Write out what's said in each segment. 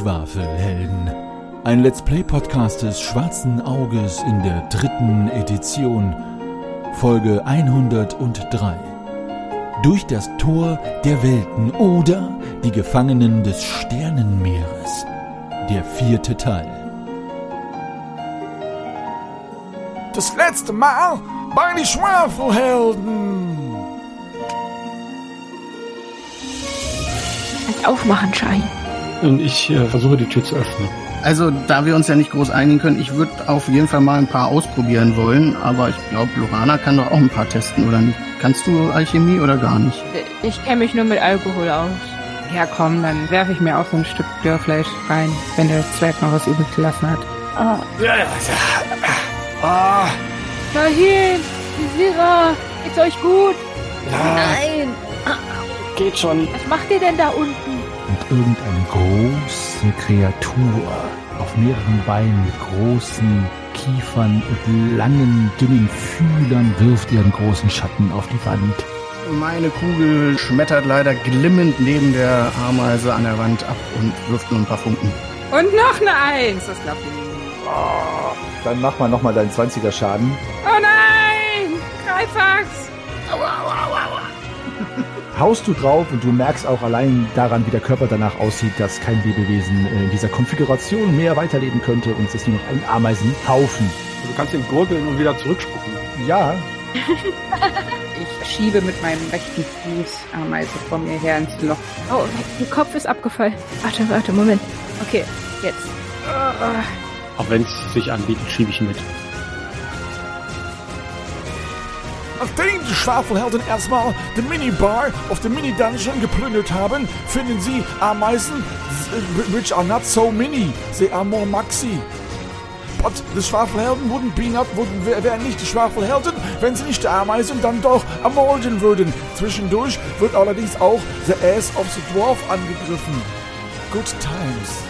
Die Schwafelhelden. Ein Let's Play Podcast des Schwarzen Auges in der dritten Edition. Folge 103. Durch das Tor der Welten oder die Gefangenen des Sternenmeeres. Der vierte Teil. Das letzte Mal bei den Schwafelhelden. Aufmachen, Schein. Und ich äh, versuche die Tür zu öffnen. Also, da wir uns ja nicht groß einigen können, ich würde auf jeden Fall mal ein paar ausprobieren wollen, aber ich glaube, Lorana kann doch auch ein paar testen, oder nicht? Kannst du Alchemie oder gar nicht? Ich kenne mich nur mit Alkohol aus. Ja, komm, dann werfe ich mir auch so ein Stück Dörrfleisch rein, wenn der Zwerg noch was übrig gelassen hat. Ah, Ja, ja, ja. Ah, dahin! Sira, geht's euch gut? ja. Nein! Geht schon. Was macht ihr denn da unten? und irgendeine große Kreatur auf mehreren Beinen mit großen Kiefern und langen, dünnen Fühlern wirft ihren großen Schatten auf die Wand. Meine Kugel schmettert leider glimmend neben der Ameise an der Wand ab und wirft nur ein paar Funken. Und noch eine Eins, das ihr nicht. Dann mach mal nochmal deinen 20er Schaden. Oh nein! Greifax! Haust du drauf und du merkst auch allein daran, wie der Körper danach aussieht, dass kein Lebewesen äh, in dieser Konfiguration mehr weiterleben könnte und es ist nur noch ein Ameisenhaufen. Du kannst ihn gurgeln und wieder zurückspucken. Ja, Ich schiebe mit meinem rechten Fuß Ameise vor mir her ins Loch. Oh, ihr Kopf ist abgefallen. Warte, warte, Moment. Okay, jetzt. Auch wenn es sich anbietet, schiebe ich mit. Nachdem die Schwafelhelden erstmal die Minibar auf dem Mini-Dungeon geplündert haben, finden sie Ameisen, äh, which are not so mini, they are more maxi. But die Schwafelhelden wurden be not, wär- wären nicht die Schwafelhelden, wenn sie nicht die Ameisen dann doch ermorden würden. Zwischendurch wird allerdings auch the ass of the dwarf angegriffen. Good times.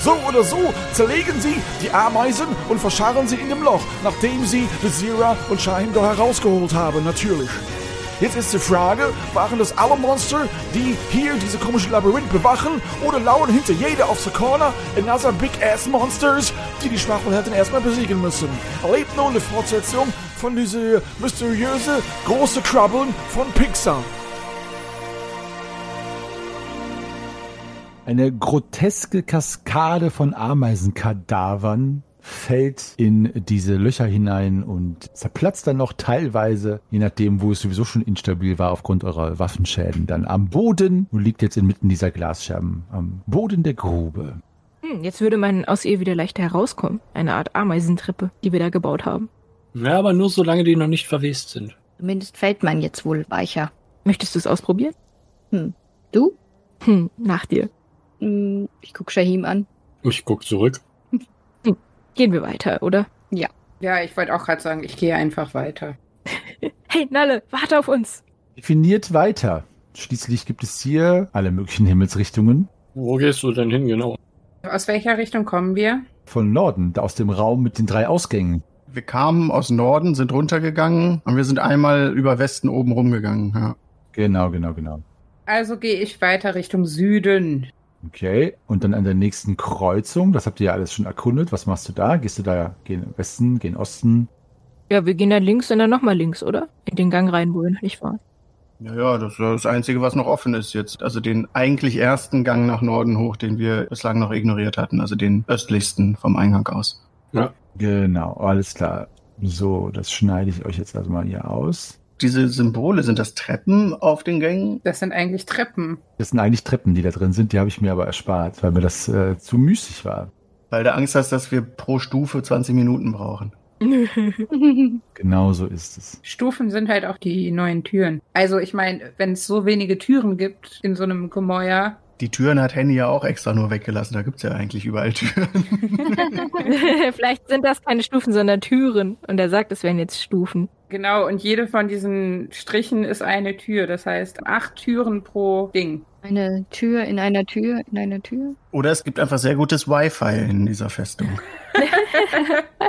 So oder so zerlegen sie die Ameisen und verscharren sie in dem Loch, nachdem sie Bezira und Shine da herausgeholt haben, natürlich. Jetzt ist die Frage, waren das alle Monster, die hier diese komische Labyrinth bewachen, oder lauern hinter jeder auf the corner another big ass monsters, die die Schwafelhelden erstmal besiegen müssen? Erlebt nun die Fortsetzung von dieser mysteriöse große Krabbeln von Pixar. Eine groteske Kaskade von Ameisenkadavern fällt in diese Löcher hinein und zerplatzt dann noch teilweise, je nachdem, wo es sowieso schon instabil war aufgrund eurer Waffenschäden, dann am Boden und liegt jetzt inmitten dieser Glasscherben am Boden der Grube. Hm, jetzt würde man aus ihr wieder leichter herauskommen. Eine Art Ameisentreppe, die wir da gebaut haben. Ja, aber nur solange die noch nicht verwest sind. Zumindest fällt man jetzt wohl weicher. Möchtest du es ausprobieren? Hm. Du? Hm, nach dir. Hm, ich guck Shahim an. Ich guck zurück. Gehen wir weiter, oder? Ja, ich wollte auch gerade sagen, ich gehe einfach weiter. Hey, Nalle, warte auf uns. Definiert weiter. Schließlich gibt es hier alle möglichen Himmelsrichtungen. Wo gehst du denn hin, genau? Aus welcher Richtung kommen wir? Von Norden, aus dem Raum mit den drei Ausgängen. Wir kamen aus Norden, sind runtergegangen und wir sind einmal über Westen oben rumgegangen. Ja. Genau, genau, genau. Also gehe ich weiter Richtung Süden. Okay, und dann an der nächsten Kreuzung, das habt ihr ja alles schon erkundet. Was machst du da? Gehst du da, gehen Westen, gehen Osten? Ja, wir gehen dann links und dann nochmal links, oder? In den Gang rein, wo wir noch nicht waren. Ja, ja, das ist das Einzige, was noch offen ist jetzt. Also den eigentlich ersten Gang nach Norden hoch, den wir bislang noch ignoriert hatten. Also den östlichsten vom Eingang aus. Genau, alles klar. So, das schneide ich euch jetzt also mal hier aus. Diese Symbole, sind das Treppen auf den Gängen? Das sind eigentlich Treppen. Das sind eigentlich Treppen, die da drin sind, die habe ich mir aber erspart, weil mir das äh, zu müßig war. Weil du Angst hast, dass wir pro Stufe 20 Minuten brauchen. Genau so ist es. Stufen sind halt auch die neuen Türen. Also ich meine, wenn es so wenige Türen gibt in so einem Gemäuer, Die Türen hat Henny ja auch extra nur weggelassen. Da gibt's ja eigentlich überall Türen. Vielleicht sind das keine Stufen, sondern Türen. Und er sagt, es wären jetzt Stufen. Genau, und jede von diesen Strichen ist eine Tür. Das heißt, acht Türen pro Ding. Eine Tür in einer Tür in einer Tür. Oder es gibt einfach sehr gutes Wi-Fi in dieser Festung.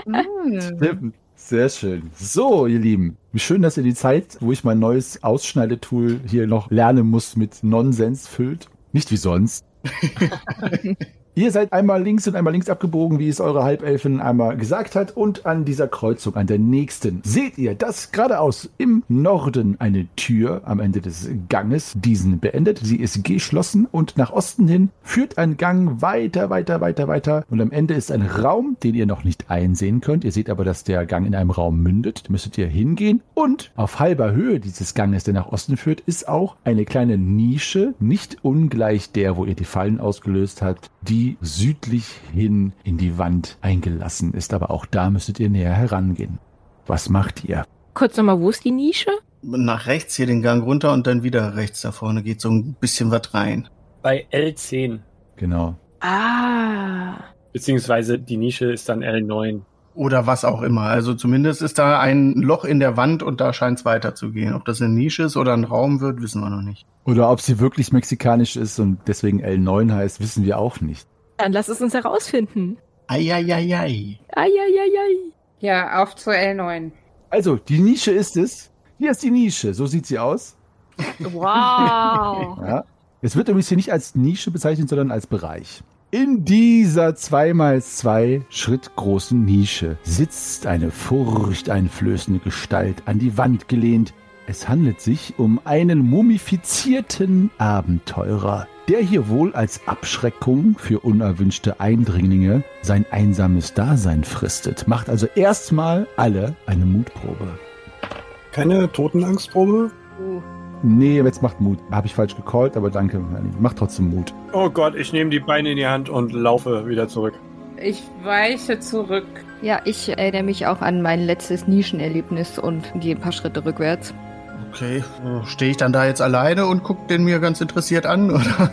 Hm. Stimmt. Sehr schön. So, ihr Lieben, wie schön, dass ihr die Zeit, wo ich mein neues Ausschneidetool hier noch lernen muss, mit Nonsens füllt. Nicht wie sonst. Ihr seid einmal links und einmal links abgebogen, wie es eure Halbelfin einmal gesagt hat. Und an dieser Kreuzung, an der nächsten, seht ihr, dass geradeaus im Norden eine Tür am Ende des Ganges diesen beendet. Sie ist geschlossen und nach Osten hin führt ein Gang weiter, weiter, weiter, weiter. Und am Ende ist ein Raum, den ihr noch nicht einsehen könnt. Ihr seht aber, dass der Gang in einem Raum mündet. Da müsstet ihr hingehen. Und auf halber Höhe dieses Ganges, der nach Osten führt, ist auch eine kleine Nische, nicht ungleich der, wo ihr die Fallen ausgelöst habt, die südlich hin in die Wand eingelassen ist. Aber auch da müsstet ihr näher herangehen. Was macht ihr? Kurz nochmal, wo ist die Nische? Nach rechts hier den Gang runter und dann wieder rechts da vorne geht so ein bisschen was rein. Bei L10. Genau. Ah. Beziehungsweise die Nische ist dann L9. Oder was auch immer. Also zumindest ist da ein Loch in der Wand und da scheint es weiterzugehen. Ob das eine Nische ist oder ein Raum wird, wissen wir noch nicht. Oder ob sie wirklich mexikanisch ist und deswegen L9 heißt, wissen wir auch nicht. Dann lass es uns herausfinden. Eieiei. Eieiei. Ja, auf zur L9. Also, die Nische ist es. Hier ist die Nische. So sieht sie aus. Wow. Ja. Es wird übrigens hier nicht als Nische bezeichnet, sondern als Bereich. In dieser 2x2 Schritt großen Nische sitzt eine furchteinflößende Gestalt an die Wand gelehnt. Es handelt sich um einen mumifizierten Abenteurer, der hier wohl als Abschreckung für unerwünschte Eindringlinge sein einsames Dasein fristet. Macht also erstmal alle eine Mutprobe. Keine Totenangstprobe? Nee, jetzt macht Mut. Habe ich falsch gecallt, aber danke. Macht trotzdem Mut. Oh Gott, ich nehme die Beine in die Hand und laufe wieder zurück. Ich weiche zurück. Ja, ich erinnere mich auch an mein letztes Nischenerlebnis und gehe ein paar Schritte rückwärts. Okay, stehe ich dann da jetzt alleine und guck den mir ganz interessiert an, oder?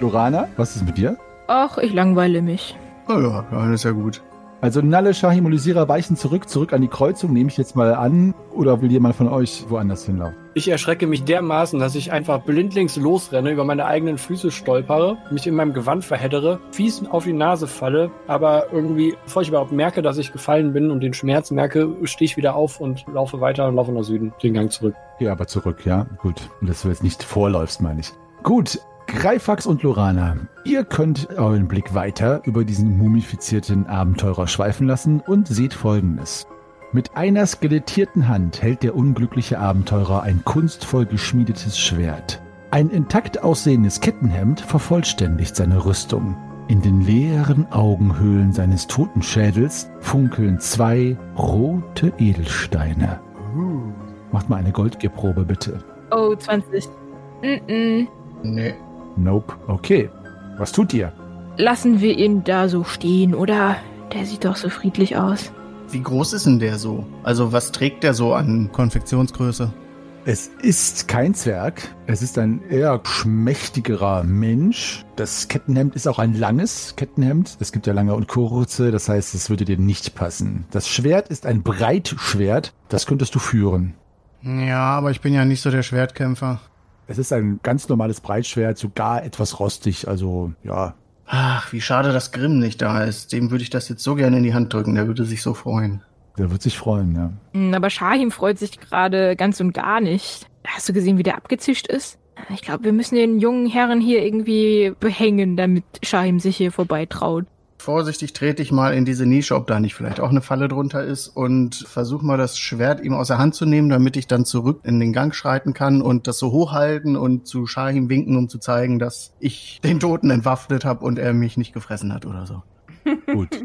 Lorana, was ist mit dir? Ach, ich langweile mich. Oh ja, ist ja gut. Also Nalle, Shahim und Lysira weichen zurück, zurück an die Kreuzung, nehme ich jetzt mal an. Oder will jemand von euch woanders hinlaufen? Ich erschrecke mich dermaßen, dass ich einfach blindlings losrenne, über meine eigenen Füße stolpere, mich in meinem Gewand verheddere, fies auf die Nase falle, aber irgendwie, bevor ich überhaupt merke, dass ich gefallen bin und den Schmerz merke, stehe ich wieder auf und laufe weiter und laufe nach Süden, den Gang zurück. Ja, aber zurück, ja. Gut. Und dass du jetzt nicht vorläufst, meine ich. Gut. Greifax und Lorana, ihr könnt euren Blick weiter über diesen mumifizierten Abenteurer schweifen lassen und seht folgendes. Mit einer skelettierten Hand hält der unglückliche Abenteurer ein kunstvoll geschmiedetes Schwert. Ein intakt aussehendes Kettenhemd vervollständigt seine Rüstung. In den leeren Augenhöhlen seines Totenschädels funkeln zwei rote Edelsteine. Macht mal eine Goldgierprobe, bitte. Oh, 20. Mm -mm. Nee. Nope. Okay. Was tut ihr? Lassen wir ihn da so stehen, oder? Der sieht doch so friedlich aus. Wie groß ist denn der so? Also was trägt der so an Konfektionsgröße? Es ist kein Zwerg. Es ist ein eher schmächtigerer Mensch. Das Kettenhemd ist auch ein langes Kettenhemd. Es gibt ja lange und kurze. Das heißt, es würde dir nicht passen. Das Schwert ist ein Breitschwert. Das könntest du führen. Ja, aber ich bin ja nicht so der Schwertkämpfer. Es ist ein ganz normales Breitschwert, sogar etwas rostig. Also, ja. Ach, wie schade, dass Grimm nicht da ist. Dem würde ich das jetzt so gerne in die Hand drücken. Der würde sich so freuen. Der wird sich freuen, ja. Hm, Aber Shahim freut sich gerade ganz und gar nicht. Hast du gesehen, wie der abgezischt ist? Ich glaube, wir müssen den jungen Herren hier irgendwie behängen, damit Shahim sich hier vorbeitraut. Vorsichtig trete ich mal in diese Nische, ob da nicht vielleicht auch eine Falle drunter ist und versuche mal das Schwert ihm aus der Hand zu nehmen, damit ich dann zurück in den Gang schreiten kann und das so hochhalten und zu Shahim winken, um zu zeigen, dass ich den Toten entwaffnet habe und er mich nicht gefressen hat oder so. Gut.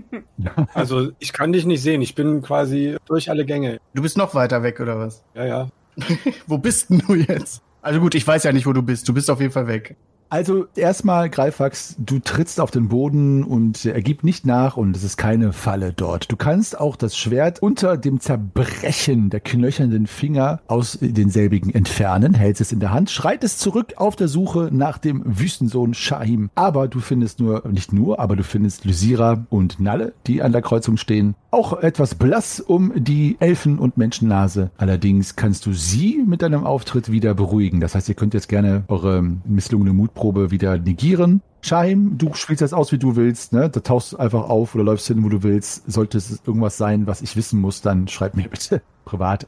Also ich kann dich nicht sehen, ich bin quasi durch alle Gänge. Du bist noch weiter weg oder was? Ja, ja. wo bist denn du jetzt? Also gut, ich weiß ja nicht, wo du bist. Du bist auf jeden Fall weg. Also erstmal, Greifax, du trittst auf den Boden und er gibt nicht nach und es ist keine Falle dort. Du kannst auch das Schwert unter dem Zerbrechen der knöchernden Finger aus denselbigen entfernen, hältst es in der Hand, schreitest zurück auf der Suche nach dem Wüstensohn Shahim. Aber du findest nur, nicht nur, aber du findest Lysira und Nalle, die an der Kreuzung stehen. Auch etwas blass um die Elfen- und Menschennase. Allerdings kannst du sie mit deinem Auftritt wieder beruhigen. Das heißt, ihr könnt jetzt gerne eure misslungene Mutprobe wieder negieren. Shahim, du spielst das aus, wie du willst, ne? Da tauchst du einfach auf oder läufst hin, wo du willst. Sollte es irgendwas sein, was ich wissen muss, dann schreib mir bitte privat.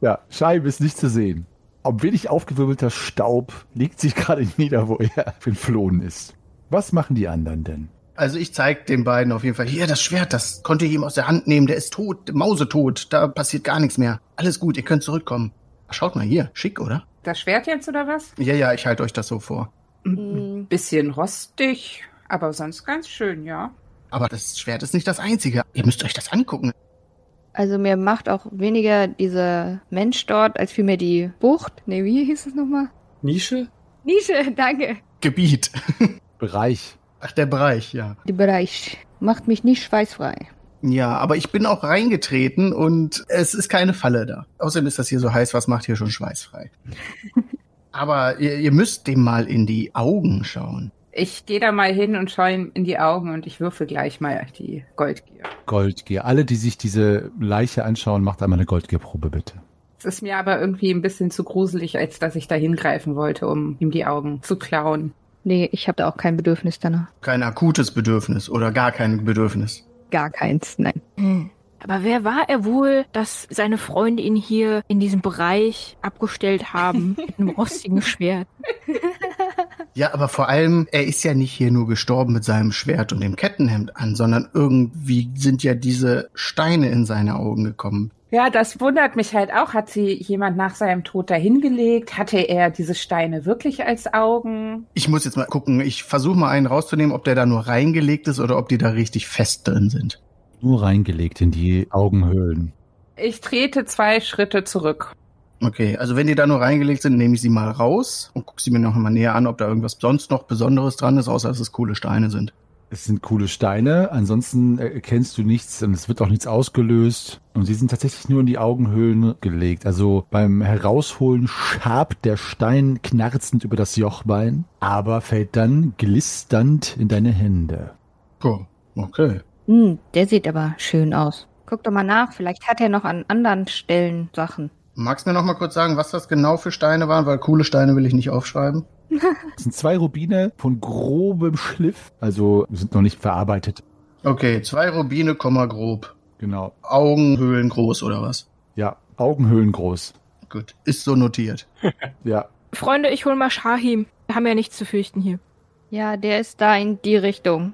Ja, Shahim ist nicht zu sehen. Ein wenig aufgewirbelter Staub legt sich gerade nieder, wo er entflohen ist. Was machen die anderen denn? Also ich zeig den beiden auf jeden Fall, hier, das Schwert, das konnte ich ihm aus der Hand nehmen, der ist tot, mausetot, da passiert gar nichts mehr. Alles gut, ihr könnt zurückkommen. Schaut mal hier, schick, oder? Das Schwert jetzt oder was? Ja, ja, ich halte euch das so vor. Hm, Bisschen rostig, aber sonst ganz schön, ja. Aber das Schwert ist nicht das einzige. Ihr müsst euch das angucken. Also mir macht auch weniger dieser Mensch dort, als vielmehr die Bucht. Nee, wie hieß es nochmal? Nische? Nische, danke. Gebiet. Bereich. Ach, der Bereich, ja. Die Bereich macht mich nicht schweißfrei. Ja, aber ich bin auch reingetreten und es ist keine Falle da. Außerdem ist das hier so heiß, was macht hier schon schweißfrei. aber ihr, ihr müsst dem mal in die Augen schauen. Ich gehe da mal hin und schaue ihm in die Augen und ich würfel gleich mal die Goldgier. Goldgier. Alle, die sich diese Leiche anschauen, macht einmal eine Goldgierprobe, bitte. Es ist mir aber irgendwie ein bisschen zu gruselig, als dass ich da hingreifen wollte, um ihm die Augen zu klauen. Nee, ich habe da auch kein Bedürfnis danach. Kein akutes Bedürfnis oder gar kein Bedürfnis. Gar keins, nein. Hm. Aber wer war er wohl, dass seine Freunde ihn hier in diesem Bereich abgestellt haben mit einem rostigen Schwert? Ja, aber vor allem, er ist ja nicht hier nur gestorben mit seinem Schwert und dem Kettenhemd an, sondern irgendwie sind ja diese Steine in seine Augen gekommen. Ja, das wundert mich halt auch. Hat sie jemand nach seinem Tod dahingelegt? Hatte er diese Steine wirklich als Augen? Ich muss jetzt mal gucken, ich versuche mal einen rauszunehmen, ob der da nur reingelegt ist oder ob die da richtig fest drin sind. Nur reingelegt in die Augenhöhlen. Ich trete zwei Schritte zurück. Okay, also wenn die da nur reingelegt sind, nehme ich sie mal raus und gucke sie mir noch mal näher an, ob da irgendwas sonst noch Besonderes dran ist, außer dass es coole Steine sind. Es sind coole Steine, ansonsten erkennst du nichts und es wird auch nichts ausgelöst. Und sie sind tatsächlich nur in die Augenhöhlen gelegt. Also beim Herausholen schabt der Stein knarzend über das Jochbein, aber fällt dann glisternd in deine Hände. Oh, okay. Hm, der sieht aber schön aus. Guck doch mal nach, vielleicht hat er noch an anderen Stellen Sachen. Magst du mir noch mal kurz sagen, was das genau für Steine waren? Weil coole Steine will ich nicht aufschreiben. Es sind zwei Rubine von grobem Schliff, also sind noch nicht verarbeitet. Okay, zwei Rubine, Komma grob. Genau. Augenhöhlen groß oder was? Ja, Augenhöhlen groß. Gut, ist so notiert. Ja. Freunde, ich hol mal Shahim. Wir haben ja nichts zu fürchten hier. Ja, der ist da in die Richtung.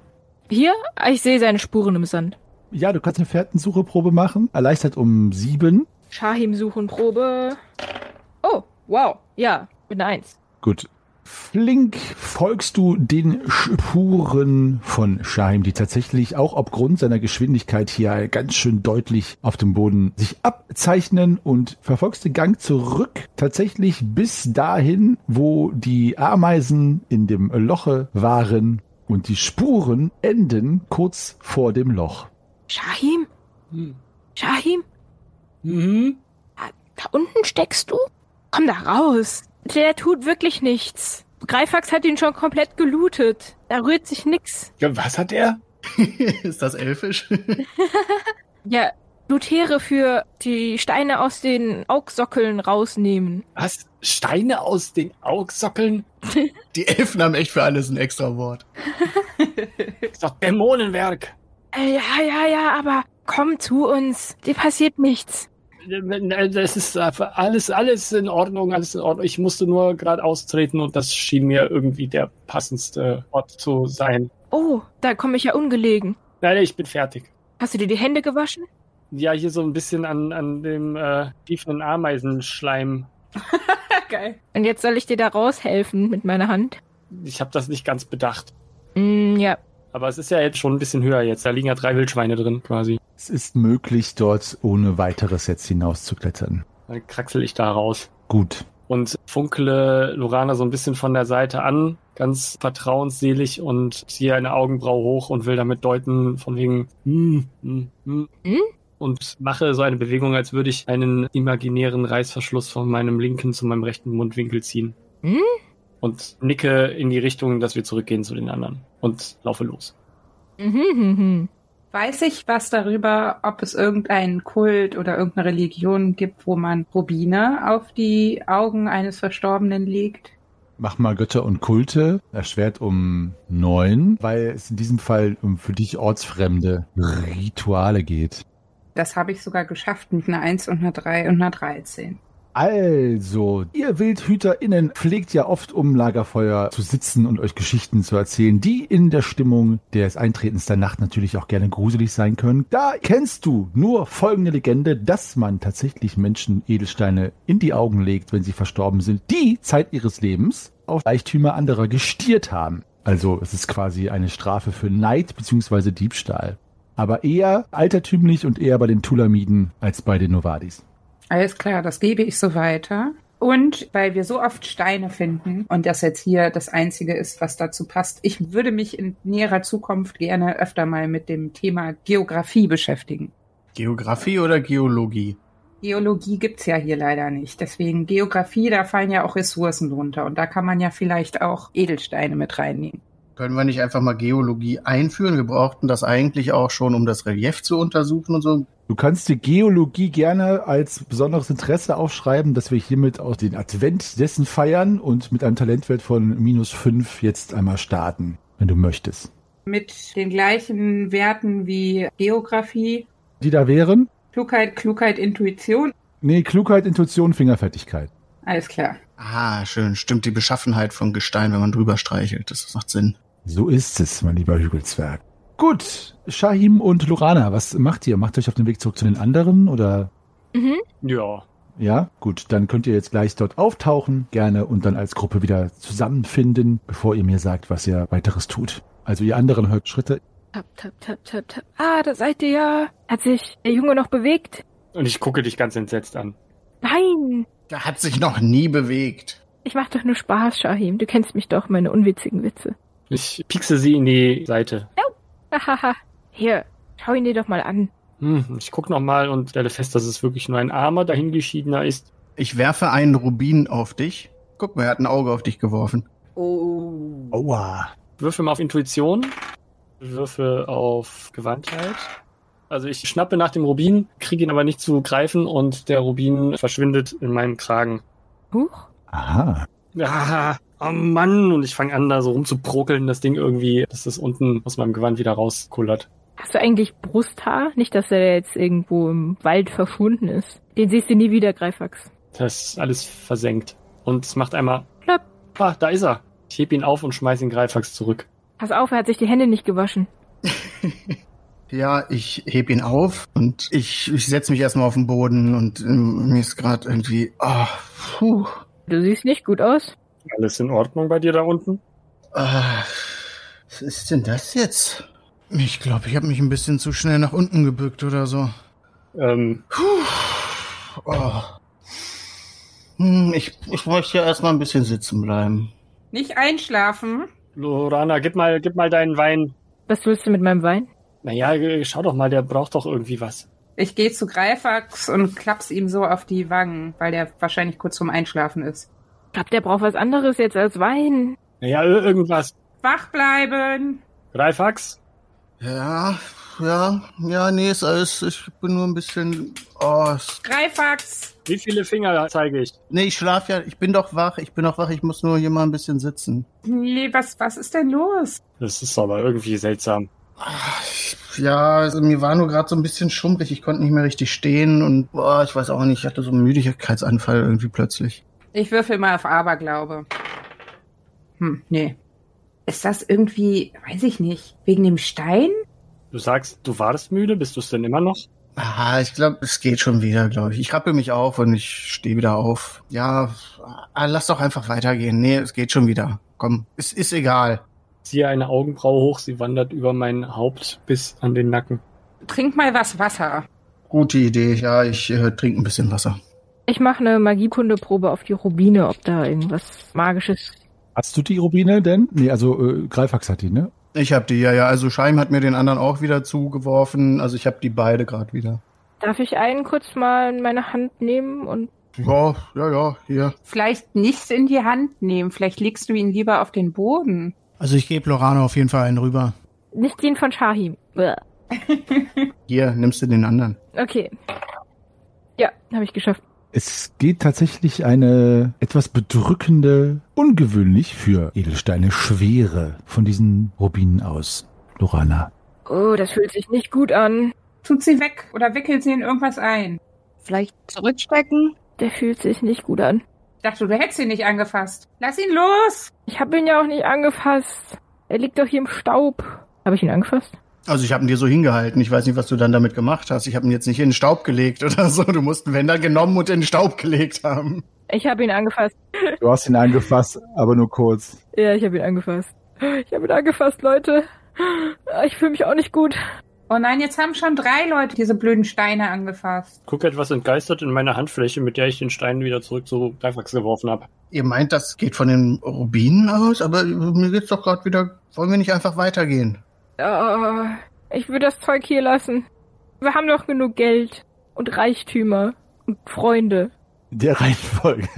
Hier? Ah, Ich sehe seine Spuren im Sand. Ja, du kannst eine Fährtensucheprobe machen. Erleichtert um sieben. Shahim suchen Probe. Oh, wow. Ja, mit einer Eins. Gut. Flink folgst du den Spuren von Shahim, die tatsächlich auch aufgrund seiner Geschwindigkeit hier ganz schön deutlich auf dem Boden sich abzeichnen und verfolgst den Gang zurück tatsächlich bis dahin, wo die Ameisen in dem Loche waren und die Spuren enden kurz vor dem Loch. Shahim? Hm. Shahim? Mhm. Da, da unten steckst du? Komm da raus. Der tut wirklich nichts. Greifax hat ihn schon komplett gelootet. Da rührt sich nix. Ja, was hat er? ist das elfisch? Ja, Lutere für die Steine aus den Augsockeln rausnehmen. Was? Steine aus den Augsockeln? Die Elfen haben echt für alles ein extra Wort. ist doch Dämonenwerk. Äh, ja, ja, ja, aber komm zu uns. Dir passiert nichts. Das ist einfach alles, alles in Ordnung, alles in Ordnung. Ich musste nur gerade austreten und das schien mir irgendwie der passendste Ort zu sein. Oh, da komme ich ja ungelegen. Nein, ich bin fertig. Hast du dir die Hände gewaschen? Ja, hier so ein bisschen an, an dem äh, tiefen Ameisenschleim. Geil. Und jetzt soll ich dir da raushelfen mit meiner Hand? Ich habe das nicht ganz bedacht. Mm, ja. Aber es ist ja jetzt schon ein bisschen höher jetzt. Da liegen ja drei Wildschweine drin quasi. Es ist möglich, dort ohne weiteres jetzt hinauszuklettern. Dann kraxel ich da raus. Gut. Und funkele Lorana so ein bisschen von der Seite an, ganz vertrauensselig und ziehe eine Augenbraue hoch und will damit deuten, von wegen, hm, hm, hm. Hm? Und mache so eine Bewegung, als würde ich einen imaginären Reißverschluss von meinem linken zu meinem rechten Mundwinkel ziehen. Hm? Und nicke in die Richtung, dass wir zurückgehen zu den anderen. Und laufe los. Mhm, mhm, mhm. Weiß ich was darüber, ob es irgendeinen Kult oder irgendeine Religion gibt, wo man Rubine auf die Augen eines Verstorbenen legt? Mach mal Götter und Kulte. Erschwert um neun, weil es in diesem Fall um für dich ortsfremde Rituale geht. Das habe ich sogar geschafft mit einer 1 und einer 3 und einer 13. Also, ihr WildhüterInnen pflegt ja oft um Lagerfeuer zu sitzen und euch Geschichten zu erzählen, die in der Stimmung des Eintretens der Nacht natürlich auch gerne gruselig sein können. Da kennst du nur folgende Legende, dass man tatsächlich Menschen Edelsteine in die Augen legt, wenn sie verstorben sind, die Zeit ihres Lebens auf Reichtümer anderer gestiert haben. Also es ist quasi eine Strafe für Neid bzw. Diebstahl. Aber eher altertümlich und eher bei den Tulamiden als bei den Novadis. Alles klar, das gebe ich so weiter. Und weil wir so oft Steine finden und das jetzt hier das Einzige ist, was dazu passt, ich würde mich in näherer Zukunft gerne öfter mal mit dem Thema Geografie beschäftigen. Geografie oder Geologie? Geologie gibt's ja hier leider nicht. Deswegen Geografie, da fallen ja auch Ressourcen drunter. Und da kann man ja vielleicht auch Edelsteine mit reinnehmen. Können wir nicht einfach mal Geologie einführen? Wir brauchten das eigentlich auch schon, um das Relief zu untersuchen und so. Du kannst die Geologie gerne als besonderes Interesse aufschreiben, dass wir hiermit auch den Advent dessen feiern und mit einem Talentwert von minus fünf jetzt einmal starten, wenn du möchtest. Mit den gleichen Werten wie Geografie. Die da wären? Klugheit, Klugheit, Intuition. Nee, Klugheit, Intuition, Fingerfertigkeit. Alles klar. Ah, schön. Stimmt die Beschaffenheit von Gestein, wenn man drüber streichelt. Das macht Sinn. So ist es, mein lieber Hügelzwerg. Gut, Shahim und Lorana, was macht ihr? Macht ihr euch auf den Weg zurück zu den anderen oder? Mhm. Ja. Ja, gut, dann könnt ihr jetzt gleich dort auftauchen, gerne und dann als Gruppe wieder zusammenfinden, bevor ihr mir sagt, was ihr weiteres tut. Also ihr anderen hört Schritte. Tap, tap, tap, tap, tap. Ah, da seid ihr ja. Hat sich der Junge noch bewegt? Und ich gucke dich ganz entsetzt an. Nein! Der hat sich noch nie bewegt. Ich mach doch nur Spaß, Shahim. Du kennst mich doch, meine unwitzigen Witze. Ich piekse sie in die Seite. Hahaha. Hier, schau ihn dir doch mal an. Hm, ich gucke nochmal und stelle fest, dass es wirklich nur ein armer, dahingeschiedener ist. Ich werfe einen Rubin auf dich. Guck mal, er hat ein Auge auf dich geworfen. Oh. Aua. Würfel mal auf Intuition. Würfel auf Gewandtheit. Also ich schnappe nach dem Rubin, kriege ihn aber nicht zu greifen und der Rubin verschwindet in meinem Kragen. Huch. Aha. Ah, oh Mann. Und ich fange an, da so rumzuprokeln, das Ding irgendwie, dass das unten aus meinem Gewand wieder rauskullert. Hast du eigentlich Brusthaar? Nicht, dass er jetzt irgendwo im Wald verschwunden ist. Den siehst du nie wieder, Greifax. Das ist alles versenkt. Und es macht einmal. Plopp. Ah, da ist er. Ich heb ihn auf und schmeiß den Greifax zurück. Pass auf, er hat sich die Hände nicht gewaschen. Ja, ich heb ihn auf und ich, ich setze mich erstmal auf den Boden und ähm, mir ist gerade irgendwie. Oh, puh. Du siehst nicht gut aus. Alles in Ordnung bei dir da unten? Ah, was ist denn das jetzt? Ich glaube, ich habe mich ein bisschen zu schnell nach unten gebückt oder so. Ähm, Oh. Hm, ich, ich möchte ja erstmal ein bisschen sitzen bleiben. Nicht einschlafen. Lorana, gib mal, gib mal deinen Wein. Was willst du mit meinem Wein? Naja, schau doch mal, der braucht doch irgendwie was. Ich gehe zu Greifax und klapp's ihm so auf die Wangen, weil der wahrscheinlich kurz vorm Einschlafen ist. Ich glaub, der braucht was anderes jetzt als Wein. Naja, ir- irgendwas. Wach bleiben! Greifax? Ja, ja, ja, nee, ist alles. Ich bin nur ein bisschen. Oh, es- Greifax! Wie viele Finger zeige ich? nee, ich schlaf ja. Ich bin doch wach. Ich bin doch wach. Ich muss nur hier mal ein bisschen sitzen. Nee, was, was ist denn los? Das ist aber irgendwie seltsam. Ja, also mir war nur gerade so ein bisschen schummrig. Ich konnte nicht mehr richtig stehen und boah, ich weiß auch nicht. Ich hatte so einen Müdigkeitsanfall irgendwie plötzlich. Ich würfel mal auf Aberglaube. Hm, nee. Ist das irgendwie, weiß ich nicht, wegen dem Stein? Du sagst, du warst müde, bist du es denn immer noch? Ah, ich glaube, es geht schon wieder, glaube ich. Ich rappel mich auf und ich stehe wieder auf. Ja, ah, lass doch einfach weitergehen. Nee, es geht schon wieder. Komm, es ist egal. Ziehe eine Augenbraue hoch, sie wandert über mein Haupt bis an den Nacken. Trink mal was Wasser. Gute Idee. Ja, ich äh, trinke ein bisschen Wasser. Ich mache eine Magiekundeprobe auf die Rubine, ob da irgendwas Magisches. Hast du die Rubine denn? Nee, also äh, Greifax hat die, ne? Ich habe die, ja, ja. Also Scheim hat mir den anderen auch wieder zugeworfen. Also ich habe die beide gerade wieder. Darf ich einen kurz mal in meine Hand nehmen und Ja, ja, ja, hier. Vielleicht nichts in die Hand nehmen. Vielleicht legst du ihn lieber auf den Boden. Also ich gebe Lorana auf jeden Fall einen rüber. nicht den von Shahim? Bäh. Hier, nimmst du den anderen. Okay. Ja, habe ich geschafft. Es geht tatsächlich eine etwas bedrückende, ungewöhnlich für Edelsteine Schwere von diesen Rubinen aus. Lorana. Oh, das fühlt sich nicht gut an. Tut sie weg oder wickelt sie in irgendwas ein. Vielleicht zurückstecken? Der fühlt sich nicht gut an. Ich dachte, du hättest ihn nicht angefasst. Lass ihn los! Ich habe ihn ja auch nicht angefasst. Er liegt doch hier im Staub. Habe ich ihn angefasst? Also ich habe ihn dir so hingehalten. Ich weiß nicht, was du dann damit gemacht hast. Ich habe ihn jetzt nicht in den Staub gelegt oder so. Du musst ihn, wenn dann genommen und in den Staub gelegt haben. Ich habe ihn angefasst. Du hast ihn angefasst, aber nur kurz. Ja, ich habe ihn angefasst. Ich habe ihn angefasst, Leute. Ich fühle mich auch nicht gut. Oh nein, jetzt haben schon drei Leute diese blöden Steine angefasst. Guck etwas entgeistert in meine Handfläche, mit der ich den Stein wieder zurück zu Greifax geworfen habe. Ihr meint, das geht von den Rubinen aus, aber mir geht's doch gerade wieder. Wollen wir nicht einfach weitergehen? Oh, ich würde das Zeug hier lassen. Wir haben doch genug Geld und Reichtümer und Freunde. Der Reihenfolge.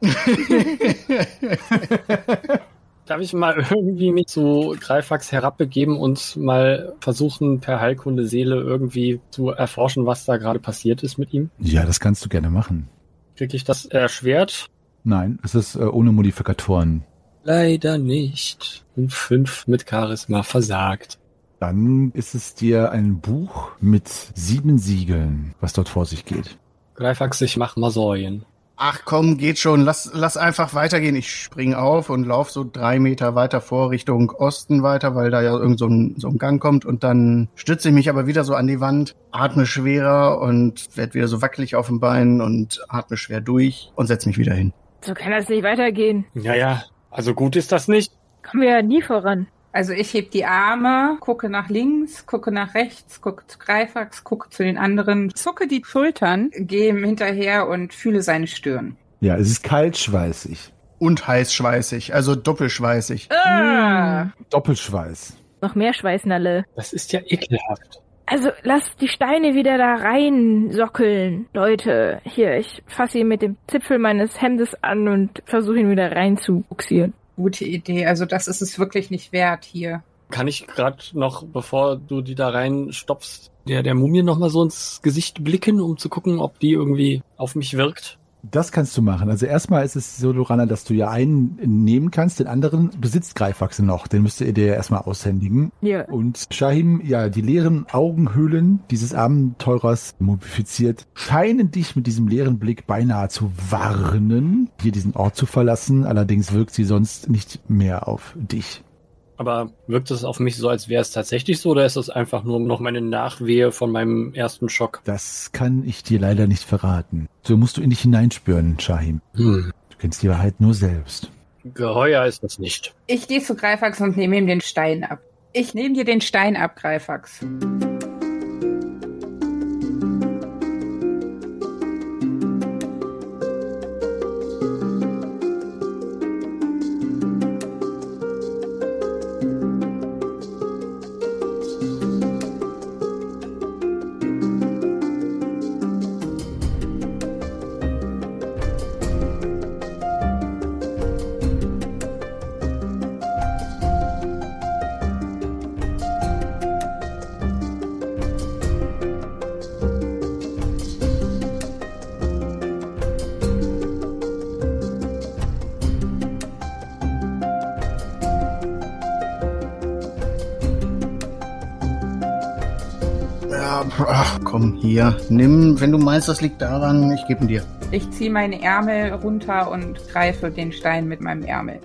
Darf ich mal irgendwie mich zu Greifax herabbegeben und mal versuchen, per Heilkunde Seele irgendwie zu erforschen, was da gerade passiert ist mit ihm? ja, das kannst du gerne machen. Krieg ich das erschwert? Nein, es ist äh, ohne Modifikatoren. Leider nicht. Und fünf mit Charisma versagt. Dann ist es dir ein Buch mit sieben Siegeln, was dort vor sich geht. Greifax, ich mach mal Säuen. Ach komm, geht schon. Lass, lass einfach weitergehen. Ich spring auf und lauf so drei Meter weiter vor Richtung Osten weiter, weil da ja irgend so ein, so ein Gang kommt. Und dann stütze ich mich aber wieder so an die Wand, atme schwerer und werd wieder so wackelig auf dem Bein und atme schwer durch und setz mich wieder hin. So kann das nicht weitergehen. Naja, also gut ist das nicht. Kommen wir ja nie voran. Also ich heb die Arme, gucke nach links, gucke nach rechts, gucke zu Greifax, gucke zu den anderen, zucke die Schultern, gehe ihm hinterher und fühle seine Stirn. Ja, es ist kalt schweißig. Und heißschweißig, also doppelschweißig. Ah! Doppelschweiß. Noch mehr Schweißnalle. Das ist ja ekelhaft. Also lasst die Steine wieder da rein sockeln, Leute. Hier, ich fasse ihn mit dem Zipfel meines Hemdes an und versuche ihn wieder rein zu buxieren. Gute Idee. Also das ist es wirklich nicht wert hier. Kann ich gerade noch, bevor du die da reinstopfst, der, der Mumie noch mal so ins Gesicht blicken, um zu gucken, ob die irgendwie auf mich wirkt? Das kannst du machen. Also erstmal ist es so, Lorana, dass du ja einen nehmen kannst, den anderen besitzt Greifwachse noch. Den müsst ihr dir ja erstmal aushändigen. Ja. Und Shahim, ja, die leeren Augenhöhlen dieses Abenteurers mumifiziert, scheinen dich mit diesem leeren Blick beinahe zu warnen, hier diesen Ort zu verlassen. Allerdings wirkt sie sonst nicht mehr auf dich. Aber wirkt es auf mich so, als wäre es tatsächlich so, oder ist das einfach nur noch meine Nachwehe von meinem ersten Schock? Das kann ich dir leider nicht verraten. So musst du in dich hineinspüren, Shahim. Hm. Du kennst die Wahrheit nur selbst. Geheuer ist das nicht. Ich gehe zu Greifax und nehme ihm den Stein ab. Ich nehme dir den Stein ab, Greifax. Ach komm, hier. Nimm, wenn du meinst, das liegt daran, ich gebe ihn dir. Ich ziehe meine Ärmel runter und greife den Stein mit meinem Ärmel.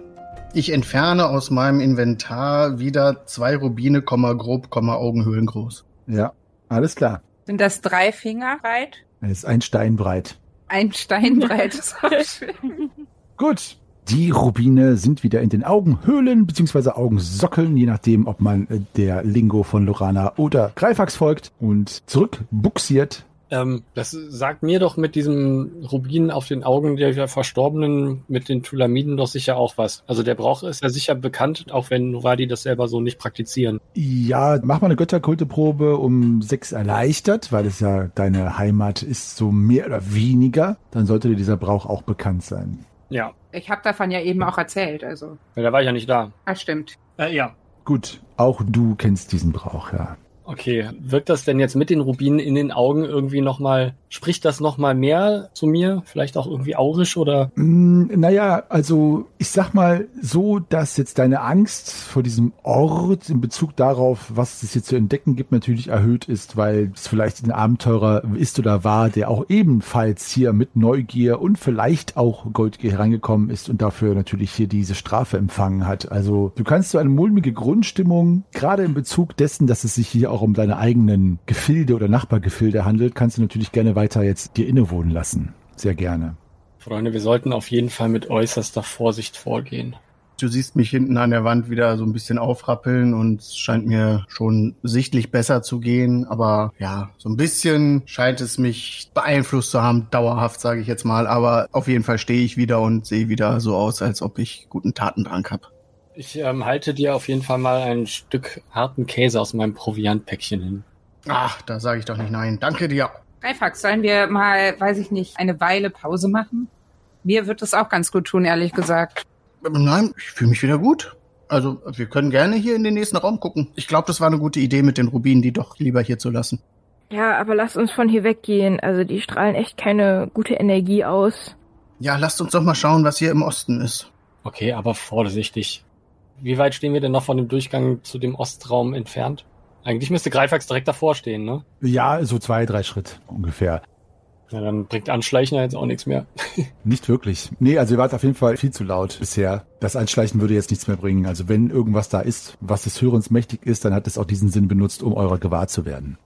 Ich entferne aus meinem Inventar wieder zwei Rubine, Komma grob, Komma Augenhöhlen groß. Ja, alles klar. Sind das drei Finger breit? Es ist ein Stein breit. Ein Stein breit. ist auch schön. Gut. Die Rubine sind wieder in den Augenhöhlen bzw. Augensockeln, je nachdem, ob man äh, der Lingo von Lorana oder Greifax folgt und zurück buxiert. Ähm, das sagt mir doch mit diesem Rubin auf den Augen der Verstorbenen mit den Tulamiden doch sicher auch was. Also der Brauch ist ja sicher bekannt, auch wenn Novadi das selber so nicht praktizieren. Ja, mach mal eine Götterkulteprobe um sechs erleichtert, weil es ja deine Heimat ist, so mehr oder weniger. Dann sollte dir dieser Brauch auch bekannt sein. Ja, Ich habe davon ja eben auch erzählt, also. weil da war ich ja nicht da. Ah, stimmt. Äh, ja. Gut, auch du kennst diesen Brauch, ja. Okay, wirkt das denn jetzt mit den Rubinen in den Augen irgendwie nochmal, spricht das nochmal mehr zu mir? Vielleicht auch irgendwie aurisch oder? Mm, naja, also ich sag mal so, dass jetzt deine Angst vor diesem Ort in Bezug darauf, was es hier zu entdecken gibt, natürlich erhöht ist, weil es vielleicht ein Abenteurer ist oder war, der auch ebenfalls hier mit Neugier und vielleicht auch Goldgier herangekommen ist und dafür natürlich hier diese Strafe empfangen hat. Also du kannst so eine mulmige Grundstimmung, gerade in Bezug dessen, dass es sich hier auch um deine eigenen Gefilde oder Nachbargefilde handelt, kannst du natürlich gerne weiter jetzt dir innewohnen lassen. Sehr gerne. Freunde, wir sollten auf jeden Fall mit äußerster Vorsicht vorgehen. Du siehst mich hinten an der Wand wieder so ein bisschen aufrappeln und es scheint mir schon sichtlich besser zu gehen. Aber ja, so ein bisschen scheint es mich beeinflusst zu haben, dauerhaft sage ich jetzt mal. Aber auf jeden Fall stehe ich wieder und sehe wieder so aus, als ob ich guten Tatendrang habe. Ich ähm, halte dir auf jeden Fall mal ein Stück harten Käse aus meinem Proviantpäckchen hin. Ach, da sage ich doch nicht nein. Danke dir. Greifax, sollen wir mal, weiß ich nicht, eine Weile Pause machen? Mir wird das auch ganz gut tun, ehrlich gesagt. Nein, ich fühle mich wieder gut. Also, wir können gerne hier in den nächsten Raum gucken. Ich glaube, das war eine gute Idee mit den Rubinen, die doch lieber hier zu lassen. Ja, aber lasst uns von hier weggehen. Also die strahlen echt keine gute Energie aus. Ja, lasst uns doch mal schauen, was hier im Osten ist. Okay, aber vorsichtig. Wie weit stehen wir denn noch von dem Durchgang zu dem Ostraum entfernt? Eigentlich müsste Greifax direkt davor stehen, ne? Ja, so zwei, drei Schritt ungefähr. Ja, dann bringt Anschleichen ja jetzt auch nichts mehr. Nicht wirklich. Nee, also ihr wart auf jeden Fall viel zu laut bisher. Das Anschleichen würde jetzt nichts mehr bringen. Also wenn irgendwas da ist, was des Hörens mächtig ist, dann hat es auch diesen Sinn benutzt, um eurer gewahr zu werden.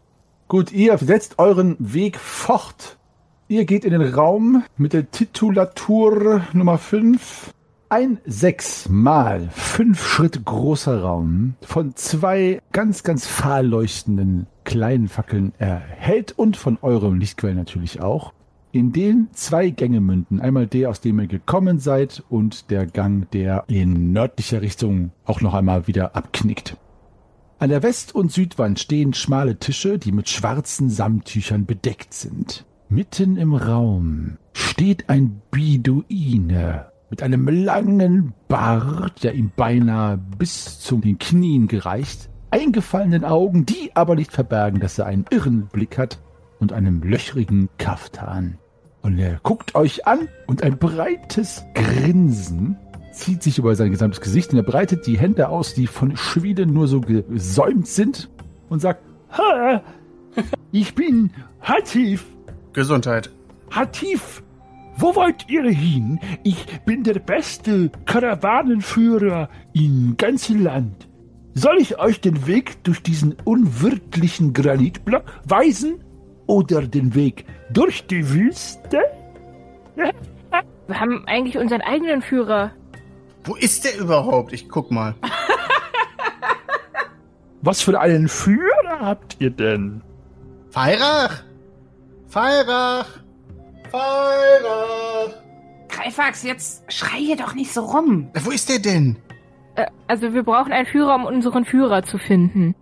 Gut, ihr setzt euren Weg fort. Ihr geht in den Raum mit der Titulatur Nummer 5. Ein sechs mal fünf Schritt großer Raum von zwei ganz, ganz fahl leuchtenden kleinen Fackeln erhellt und von eurem Lichtquell natürlich auch, in den zwei Gänge münden. Einmal der, aus dem ihr gekommen seid und der Gang, der in nördlicher Richtung auch noch einmal wieder abknickt. An der West- und Südwand stehen schmale Tische, die mit schwarzen Samttüchern bedeckt sind. Mitten im Raum steht ein Beduine mit einem langen Bart, der ihm beinahe bis zu den Knien gereicht, eingefallenen Augen, die aber nicht verbergen, dass er einen irren Blick hat und einem löchrigen Kaftan. Und er guckt euch an und ein breites Grinsen zieht sich über sein gesamtes Gesicht und er breitet die Hände aus, die von Schweden nur so gesäumt sind und sagt, ha, ich bin Hatif. Gesundheit. Hatif, wo wollt ihr hin? Ich bin der beste Karawanenführer im ganzen Land. Soll ich euch den Weg durch diesen unwirtlichen Granitblock weisen oder den Weg durch die Wüste? Wir haben eigentlich unseren eigenen Führer. Wo ist der überhaupt? Ich guck mal. Was für einen Führer habt ihr denn? Feirach! Feirach! Feirach! Greifax, jetzt schreie doch nicht so rum. Wo ist der denn? Äh, also wir brauchen einen Führer, um unseren Führer zu finden.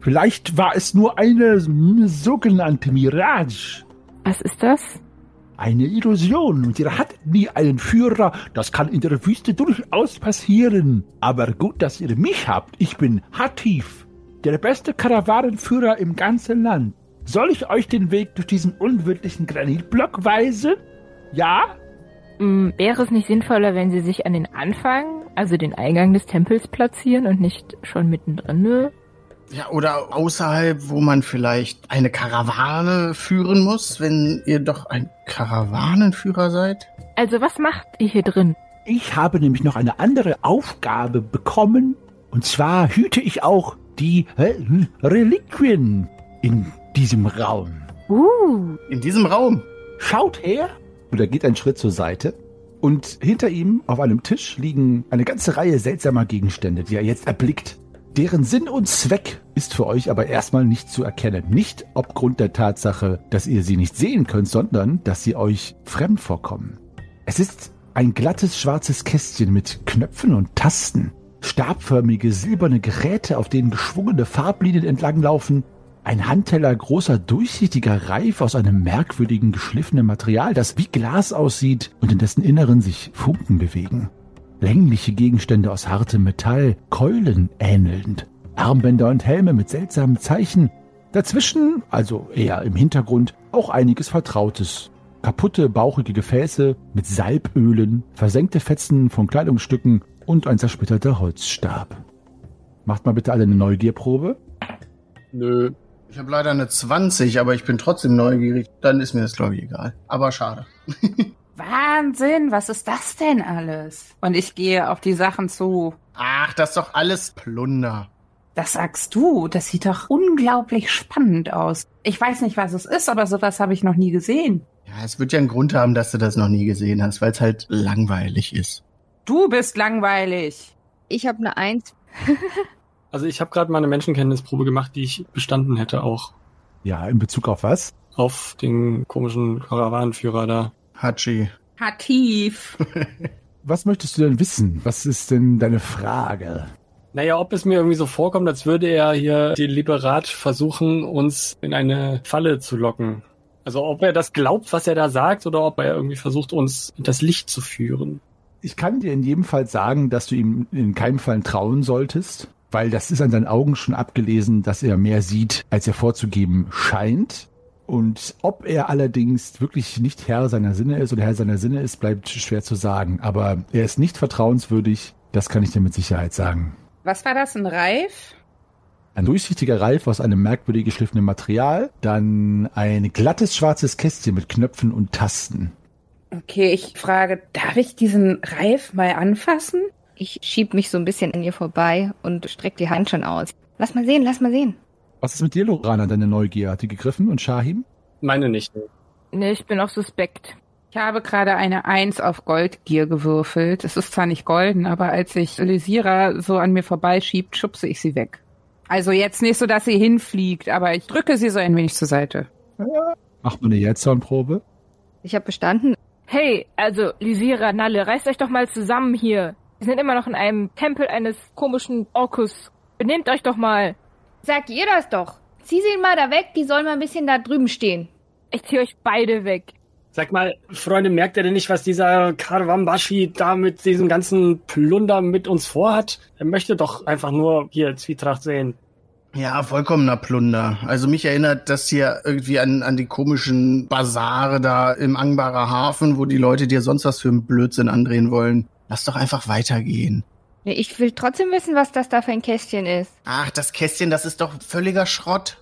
Vielleicht war es nur eine sogenannte Mirage. Was ist das? Eine Illusion und ihr hattet nie einen Führer. Das kann in der Wüste durchaus passieren. Aber gut, dass ihr mich habt. Ich bin Hatif, der beste Karawanenführer im ganzen Land. Soll ich euch den Weg durch diesen unwirtlichen Granitblock weisen? Ja? Hm, wäre es nicht sinnvoller, wenn sie sich an den Anfang, also den Eingang des Tempels platzieren und nicht schon mittendrin? Ja, oder außerhalb, wo man vielleicht eine Karawane führen muss, wenn ihr doch ein Karawanenführer seid? Also was macht ihr hier drin? Ich habe nämlich noch eine andere Aufgabe bekommen. Und zwar hüte ich auch die Reliquien in diesem Raum. Uh. In diesem Raum? Schaut her. Und er geht einen Schritt zur Seite. Und hinter ihm auf einem Tisch liegen eine ganze Reihe seltsamer Gegenstände, die er jetzt erblickt. Deren Sinn und Zweck ist für euch aber erstmal nicht zu erkennen. Nicht aufgrund der Tatsache, dass ihr sie nicht sehen könnt, sondern dass sie euch fremd vorkommen. Es ist ein glattes schwarzes Kästchen mit Knöpfen und Tasten, stabförmige silberne Geräte, auf denen geschwungene Farblinien entlanglaufen, ein Handteller großer durchsichtiger Reif aus einem merkwürdigen geschliffenen Material, das wie Glas aussieht und in dessen Inneren sich Funken bewegen. Längliche Gegenstände aus hartem Metall, Keulen ähnelnd, Armbänder und Helme mit seltsamen Zeichen, Dazwischen, also eher im Hintergrund, auch einiges Vertrautes. Kaputte, bauchige Gefäße mit Salbölen, versenkte Fetzen von Kleidungsstücken und ein zersplitterter Holzstab. Macht mal bitte alle eine Neugierprobe. Nö. Ich habe leider eine 20, aber ich bin trotzdem neugierig. Dann ist mir das, glaube ich, egal. Aber schade. Wahnsinn, was ist das denn alles? Und ich gehe auf die Sachen zu. Ach, das ist doch alles Plunder. Das sagst du, das sieht doch unglaublich spannend aus. Ich weiß nicht, was es ist, aber sowas habe ich noch nie gesehen. Ja, es wird ja einen Grund haben, dass du das noch nie gesehen hast, weil es halt langweilig ist. Du bist langweilig. Ich habe eine Eins. Also ich habe gerade mal eine Menschenkenntnisprobe gemacht, die ich bestanden hätte auch. Ja, in Bezug auf was? Auf den komischen Karawanenführer da. Hachi. Hatif. Was möchtest du denn wissen? Was ist denn deine Frage? Naja, ob es mir irgendwie so vorkommt, als würde er hier den Liberat versuchen, uns in eine Falle zu locken. Also ob er das glaubt, was er da sagt, oder ob er irgendwie versucht, uns in das Licht zu führen. Ich kann dir in jedem Fall sagen, dass du ihm in keinem Fall trauen solltest, weil das ist an seinen Augen schon abgelesen, dass er mehr sieht, als er vorzugeben scheint. Und ob er allerdings wirklich nicht Herr seiner Sinne ist oder Herr seiner Sinne ist, bleibt schwer zu sagen. Aber er ist nicht vertrauenswürdig, das kann ich dir mit Sicherheit sagen. Was war das, ein Reif? Ein durchsichtiger Reif aus einem merkwürdig geschliffenen Material, dann ein glattes schwarzes Kästchen mit Knöpfen und Tasten. Okay, ich frage, darf ich diesen Reif mal anfassen? Ich schieb mich so ein bisschen an ihr vorbei und streck die Hand schon aus. Lass mal sehen, lass mal sehen. Was ist mit dir, Lorana, deine Neugier? Hat die gegriffen und Shahim? Meine nicht. Nee, ich bin auch suspekt. Ich habe gerade eine Eins auf Goldgier gewürfelt. Es ist zwar nicht golden, aber als ich Lysira so an mir vorbeischiebt, schubse ich sie weg. Also jetzt nicht so, dass sie hinfliegt, aber ich drücke sie so ein wenig zur Seite. Mach mal eine Jetson-Probe. Ich habe bestanden. Hey, also, Lysira, Nalle, reißt euch doch mal zusammen hier. Wir sind immer noch in einem Tempel eines komischen Orkus. Benehmt euch doch mal. Sag ihr das doch. Zieh sie mal da weg, die soll mal ein bisschen da drüben stehen. Ich zieh euch beide weg. Sag mal, Freunde, merkt ihr denn nicht, was dieser Karwambashi da mit diesem ganzen Plunder mit uns vorhat? Er möchte doch einfach nur hier Zwietracht sehen. Ja, vollkommener Plunder. Also mich erinnert das hier irgendwie an, an die komischen Basare da im Angbarer Hafen, wo die Leute dir sonst was für einen Blödsinn andrehen wollen. Lass doch einfach weitergehen. Ich will trotzdem wissen, was das da für ein Kästchen ist. Ach, das Kästchen, das ist doch völliger Schrott.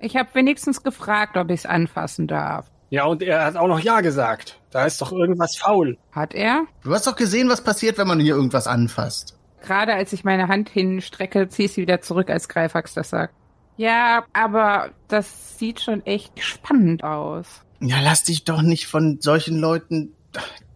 Ich habe wenigstens gefragt, ob ich es anfassen darf. Ja, und er hat auch noch Ja gesagt. Da ist doch irgendwas faul. Hat er? Du hast doch gesehen, was passiert, wenn man hier irgendwas anfasst. Gerade als ich meine Hand hinstrecke, ziehe ich sie wieder zurück, als Greifax das sagt. Ja, aber das sieht schon echt spannend aus. Ja, lass dich doch nicht von solchen Leuten.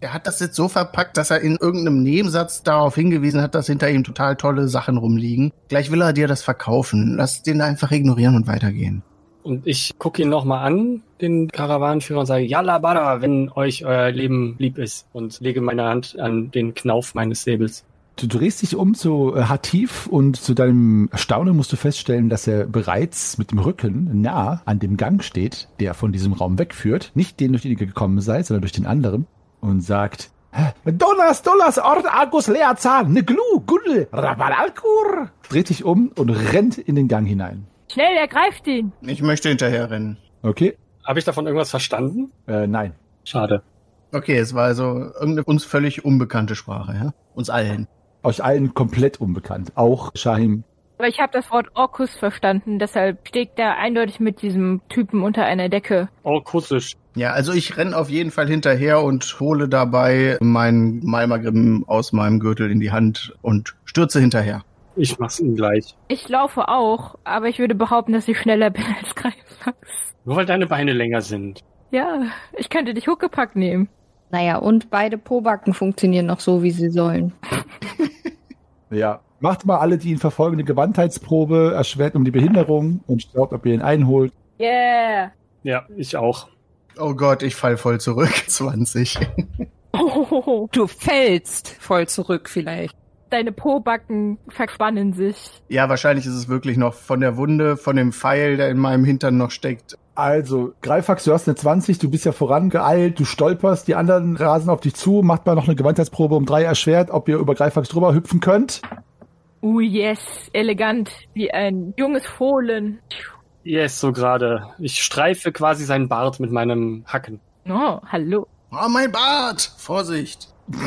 Er hat das jetzt so verpackt, dass er in irgendeinem Nebensatz darauf hingewiesen hat, dass hinter ihm total tolle Sachen rumliegen. Gleich will er dir das verkaufen. Lass den einfach ignorieren und weitergehen. Und ich gucke ihn nochmal an, den Karawanenführer, und sage, Yalla Bada, wenn euch euer Leben lieb ist. Und lege meine Hand an den Knauf meines Säbels. Du drehst dich um zu äh, Hatif und zu deinem Erstaunen musst du feststellen, dass er bereits mit dem Rücken nah an dem Gang steht, der von diesem Raum wegführt. Nicht den, durch den ihr gekommen seid, sondern durch den anderen. Und sagt, Donas, Donas, Ort, Argus, Leazan, Neglu, Guddel, Rabalalkur. Dreht sich um und rennt in den Gang hinein. Schnell, ergreift ihn. Ich möchte hinterher rennen. Okay? Habe ich davon irgendwas verstanden? Äh, nein. Schade. Okay, es war also irgendeine uns völlig unbekannte Sprache, ja? Uns allen. Euch allen komplett unbekannt. Auch Shahim. Aber ich habe das Wort Orkus verstanden, deshalb steht er eindeutig mit diesem Typen unter einer Decke. Oh, kussisch. Ja, also ich renn auf jeden Fall hinterher und hole dabei meinen Malmagrim aus meinem Gürtel in die Hand und stürze hinterher. Ich mach's ihm gleich. Ich laufe auch, aber ich würde behaupten, dass ich schneller bin als Greifax. Nur weil deine Beine länger sind. Ja, ich könnte dich Huckepack nehmen. Naja, und beide Pobacken funktionieren noch so, wie sie sollen. Ja. Macht mal alle die ihn verfolgende Gewandheitsprobe, erschwert um die Behinderung und schaut, ob ihr ihn einholt. Yeah. Ja, ich auch. Oh Gott, ich fall voll zurück. 20. Oh, Du fällst voll zurück vielleicht. deine Pobacken verspannen sich. Ja, wahrscheinlich ist es wirklich noch von der Wunde, von dem Pfeil, der in meinem Hintern noch steckt. Also, Greifax, du hast eine 20, du bist ja vorangeeilt, du stolperst, die anderen rasen auf dich zu, macht mal noch eine Gewandheitsprobe um drei erschwert, ob ihr über Greifax drüber hüpfen könnt. Uh, yes. Elegant. Wie ein junges Fohlen. Yes, so gerade. Ich streife quasi seinen Bart mit meinem Hacken. Oh, hallo. Oh, mein Bart! Vorsicht!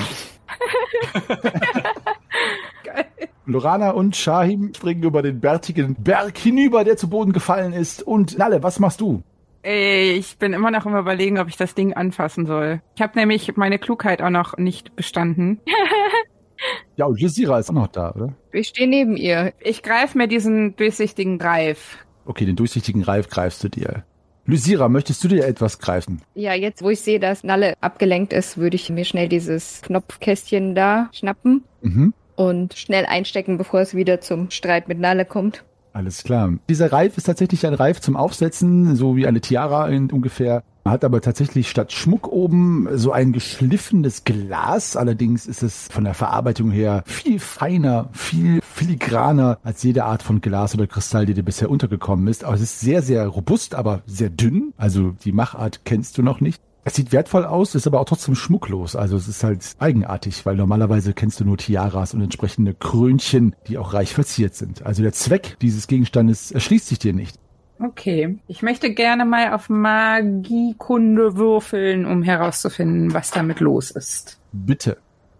Lorana und Shahim springen über den bärtigen Berg hinüber, der zu Boden gefallen ist. Und Nalle, was machst du? Ich bin immer noch im Überlegen, ob ich das Ding anfassen soll. Ich habe nämlich meine Klugheit auch noch nicht bestanden. Ja, und Jazira ist auch noch da, oder? Ich stehe neben ihr. Ich greife mir diesen durchsichtigen Greif. Okay, den durchsichtigen Reif greifst du dir. Lysira, möchtest du dir etwas greifen? Ja, jetzt wo ich sehe, dass Nalle abgelenkt ist, würde ich mir schnell dieses Knopfkästchen da schnappen Mhm. und schnell einstecken, bevor es wieder zum Streit mit Nalle kommt. Alles klar. Dieser Reif ist tatsächlich ein Reif zum Aufsetzen, so wie eine Tiara in ungefähr. Hat aber tatsächlich statt Schmuck oben so ein geschliffenes Glas. Allerdings ist es von der Verarbeitung her viel feiner, viel filigraner als jede Art von Glas oder Kristall, die dir bisher untergekommen ist. Aber es ist sehr, sehr robust, aber sehr dünn. Also die Machart kennst du noch nicht. Es sieht wertvoll aus, ist aber auch trotzdem schmucklos. Also es ist halt eigenartig, weil normalerweise kennst du nur Tiaras und entsprechende Krönchen, die auch reich verziert sind. Also der Zweck dieses Gegenstandes erschließt sich dir nicht. Okay. Ich möchte gerne mal auf Magiekunde würfeln, um herauszufinden, was damit los ist. Bitte.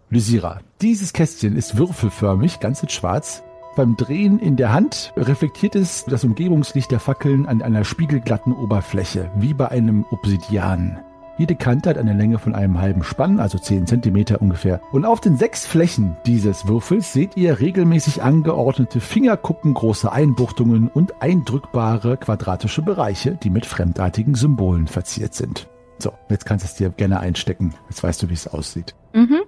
Lysira, dieses Kästchen ist würfelförmig, ganz in schwarz. Beim Drehen in der Hand reflektiert es das Umgebungslicht der Fackeln an einer spiegelglatten Oberfläche, wie bei einem Obsidian. Jede Kante hat eine Länge von einem halben Spann, also 10 Zentimeter ungefähr. Und auf den sechs Flächen dieses Würfels seht ihr regelmäßig angeordnete fingerkuppengroße Einbuchtungen und eindrückbare quadratische Bereiche, die mit fremdartigen Symbolen verziert sind. So, jetzt kannst du es dir gerne einstecken. Jetzt weißt du, wie es aussieht. Mhm.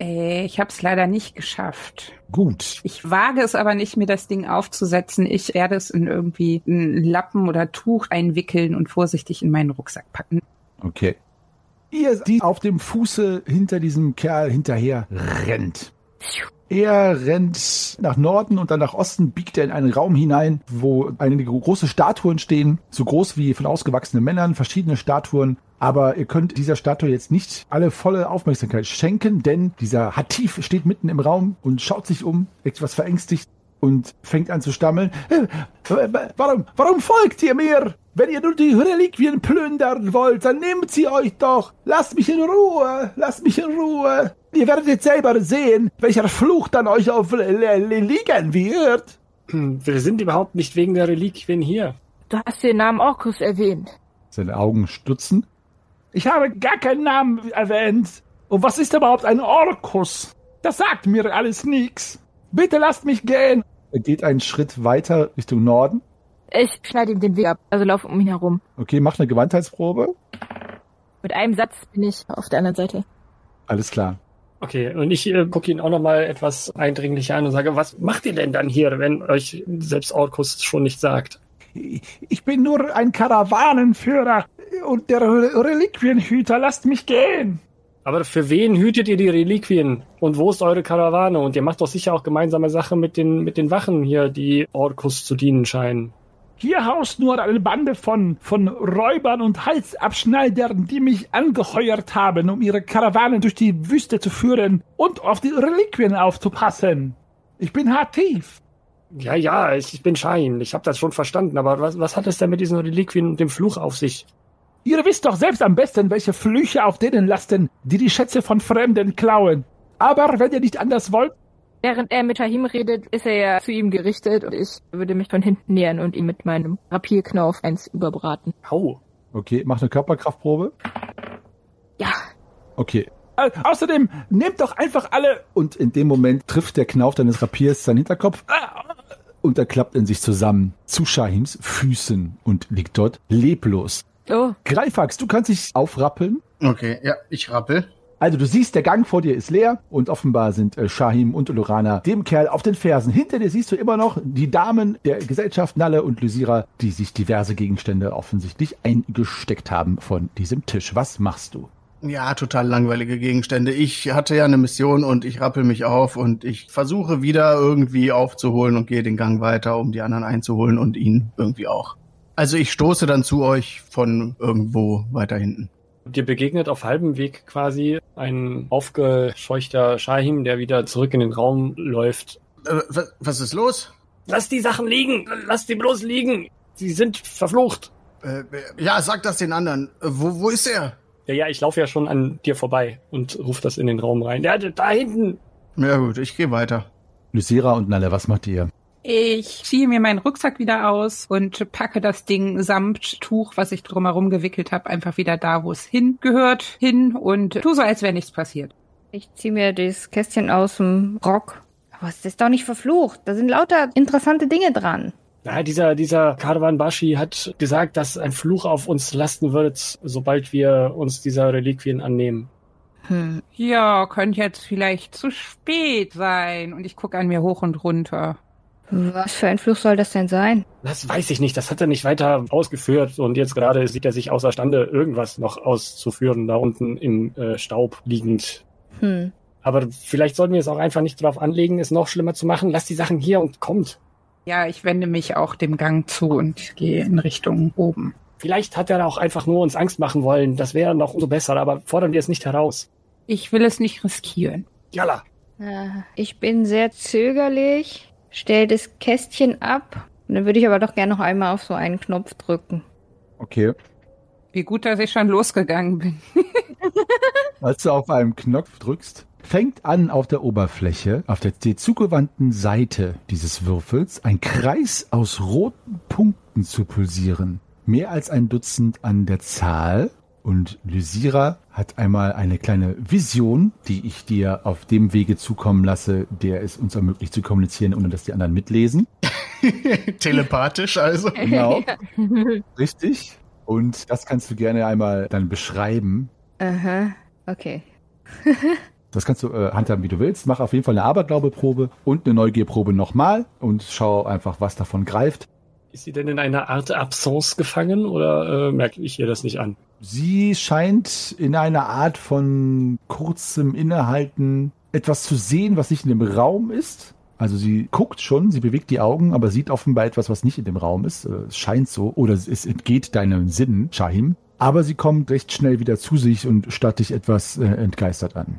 Äh, ich habe es leider nicht geschafft. Gut. Ich wage es aber nicht, mir das Ding aufzusetzen. Ich werde es in irgendwie einen Lappen oder Tuch einwickeln und vorsichtig in meinen Rucksack packen. Okay. Ihr, die auf dem Fuße hinter diesem Kerl hinterher rennt. Er rennt nach Norden und dann nach Osten, biegt er in einen Raum hinein, wo einige große Statuen stehen, so groß wie von ausgewachsenen Männern, verschiedene Statuen. Aber ihr könnt dieser Statue jetzt nicht alle volle Aufmerksamkeit schenken, denn dieser Hatif steht mitten im Raum und schaut sich um, etwas verängstigt und fängt an zu stammeln. "Äh, Warum, warum folgt ihr mir? Wenn ihr nur die Reliquien plündern wollt, dann nehmt sie euch doch. Lasst mich in Ruhe, lasst mich in Ruhe. Ihr werdet jetzt selber sehen, welcher Fluch dann euch auf li- li- liegen wird. Hm, Wir sind überhaupt nicht wegen der Reliquien hier. Du hast den Namen Orkus erwähnt. Seine Augen stutzen. Ich habe gar keinen Namen erwähnt. Und was ist überhaupt ein Orkus? Das sagt mir alles nichts. Bitte lasst mich gehen. Er geht einen Schritt weiter Richtung Norden. Ich schneide ihm den Weg ab, also laufe um ihn herum. Okay, macht eine Gewandheitsprobe. Mit einem Satz bin ich auf der anderen Seite. Alles klar. Okay, und ich äh, gucke ihn auch nochmal etwas eindringlicher an und sage, was macht ihr denn dann hier, wenn euch selbst Orkus schon nicht sagt? Ich bin nur ein Karawanenführer und der Re- Reliquienhüter. Lasst mich gehen. Aber für wen hütet ihr die Reliquien? Und wo ist eure Karawane? Und ihr macht doch sicher auch gemeinsame Sache mit den, mit den Wachen hier, die Orkus zu dienen scheinen. Hier haust nur eine Bande von, von Räubern und Halsabschneidern, die mich angeheuert haben, um ihre Karawane durch die Wüste zu führen und auf die Reliquien aufzupassen. Ich bin Hatif. Ja, ja, ich, ich bin Schein. Ich habe das schon verstanden. Aber was, was hat es denn mit diesen Reliquien und dem Fluch auf sich? Ihr wisst doch selbst am besten, welche Flüche auf denen lasten, die die Schätze von Fremden klauen. Aber wenn ihr nicht anders wollt, Während er mit Tahim redet, ist er ja zu ihm gerichtet und ich würde mich von hinten nähern und ihm mit meinem Rapierknauf eins überbraten. Au. Okay, mach eine Körperkraftprobe. Ja, Okay. außerdem nehmt doch einfach alle. Und in dem Moment trifft der Knauf deines Rapiers seinen Hinterkopf und er klappt in sich zusammen zu Shahims Füßen und liegt dort leblos. Oh, Greifax, du kannst dich aufrappeln. Okay, ja, ich rappel. Also du siehst, der Gang vor dir ist leer und offenbar sind äh, Shahim und Lorana dem Kerl auf den Fersen. Hinter dir siehst du immer noch die Damen der Gesellschaft Nalle und Lysira, die sich diverse Gegenstände offensichtlich eingesteckt haben von diesem Tisch. Was machst du? Ja, total langweilige Gegenstände. Ich hatte ja eine Mission und ich rappel mich auf und ich versuche wieder irgendwie aufzuholen und gehe den Gang weiter, um die anderen einzuholen und ihn irgendwie auch. Also ich stoße dann zu euch von irgendwo weiter hinten. Dir begegnet auf halbem Weg quasi ein aufgescheuchter Shahim, der wieder zurück in den Raum läuft. Äh, was, was ist los? Lass die Sachen liegen! Lass die bloß liegen! Sie sind verflucht. Äh, ja, sag das den anderen. Äh, wo, wo ist er? Ja, ja, ich laufe ja schon an dir vorbei und ruf das in den Raum rein. Ja, da hinten. Ja gut, ich gehe weiter. Lysera und Nalle, was macht ihr? Ich ziehe mir meinen Rucksack wieder aus und packe das Ding samt Tuch, was ich drumherum gewickelt habe, einfach wieder da, wo es hingehört, hin und tu so, als wäre nichts passiert. Ich ziehe mir das Kästchen aus dem Rock. Aber es ist doch nicht verflucht. Da sind lauter interessante Dinge dran. Ja, dieser, dieser Karwan Bashi hat gesagt, dass ein Fluch auf uns lasten wird, sobald wir uns dieser Reliquien annehmen. Hm. Ja, könnte jetzt vielleicht zu spät sein. Und ich gucke an mir hoch und runter. Was für ein Fluch soll das denn sein? Das weiß ich nicht. Das hat er nicht weiter ausgeführt. Und jetzt gerade sieht er sich außerstande, irgendwas noch auszuführen, da unten im äh, Staub liegend. Hm. Aber vielleicht sollten wir es auch einfach nicht darauf anlegen, es noch schlimmer zu machen. Lasst die Sachen hier und kommt. Ja, ich wende mich auch dem Gang zu und gehe in Richtung oben. Vielleicht hat er auch einfach nur uns Angst machen wollen. Das wäre noch umso besser, aber fordern wir es nicht heraus. Ich will es nicht riskieren. Jalla. Ja, ich bin sehr zögerlich stell das Kästchen ab. Und dann würde ich aber doch gerne noch einmal auf so einen Knopf drücken. Okay. Wie gut, dass ich schon losgegangen bin. Als du auf einen Knopf drückst, fängt an auf der Oberfläche, auf der, der zugewandten Seite dieses Würfels, ein Kreis aus roten Punkten zu pulsieren. Mehr als ein Dutzend an der Zahl. Und Lysira hat einmal eine kleine Vision, die ich dir auf dem Wege zukommen lasse, der es uns ermöglicht zu kommunizieren, ohne dass die anderen mitlesen. Telepathisch also. Genau. Richtig. Und das kannst du gerne einmal dann beschreiben. Aha, okay. Das kannst du äh, handhaben, wie du willst. Mach auf jeden Fall eine Aberglaubeprobe und eine Neugierprobe nochmal und schau einfach, was davon greift. Ist sie denn in einer Art Absence gefangen oder äh, merke ich ihr das nicht an? Sie scheint in einer Art von kurzem Innehalten etwas zu sehen, was nicht in dem Raum ist. Also sie guckt schon, sie bewegt die Augen, aber sieht offenbar etwas, was nicht in dem Raum ist. Äh, es scheint so. Oder es entgeht deinen Sinnen, Shahim. Aber sie kommt recht schnell wieder zu sich und starrt dich etwas äh, entgeistert an.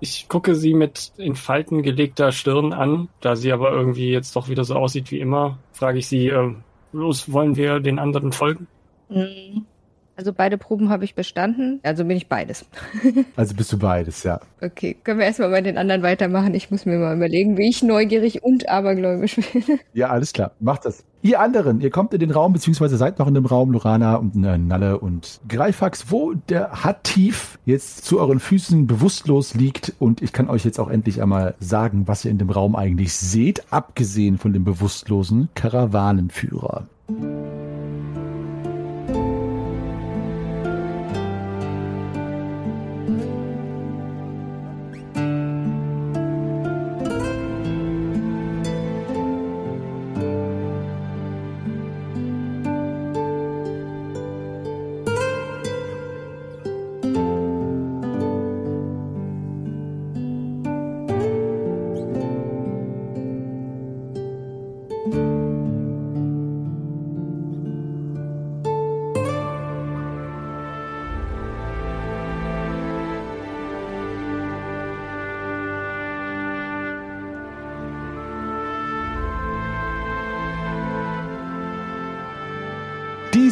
Ich gucke sie mit in Falten gelegter Stirn an. Da sie aber irgendwie jetzt doch wieder so aussieht wie immer, frage ich sie, äh, los, wollen wir den anderen folgen? Mhm. Also beide Proben habe ich bestanden. Also bin ich beides. also bist du beides, ja. Okay, können wir erstmal bei den anderen weitermachen. Ich muss mir mal überlegen, wie ich neugierig und abergläubisch bin. Ja, alles klar. Macht das. Ihr anderen, ihr kommt in den Raum, beziehungsweise seid noch in dem Raum, Lorana und äh, Nalle und Greifax, wo der Hattief jetzt zu euren Füßen bewusstlos liegt. Und ich kann euch jetzt auch endlich einmal sagen, was ihr in dem Raum eigentlich seht, abgesehen von dem bewusstlosen Karawanenführer.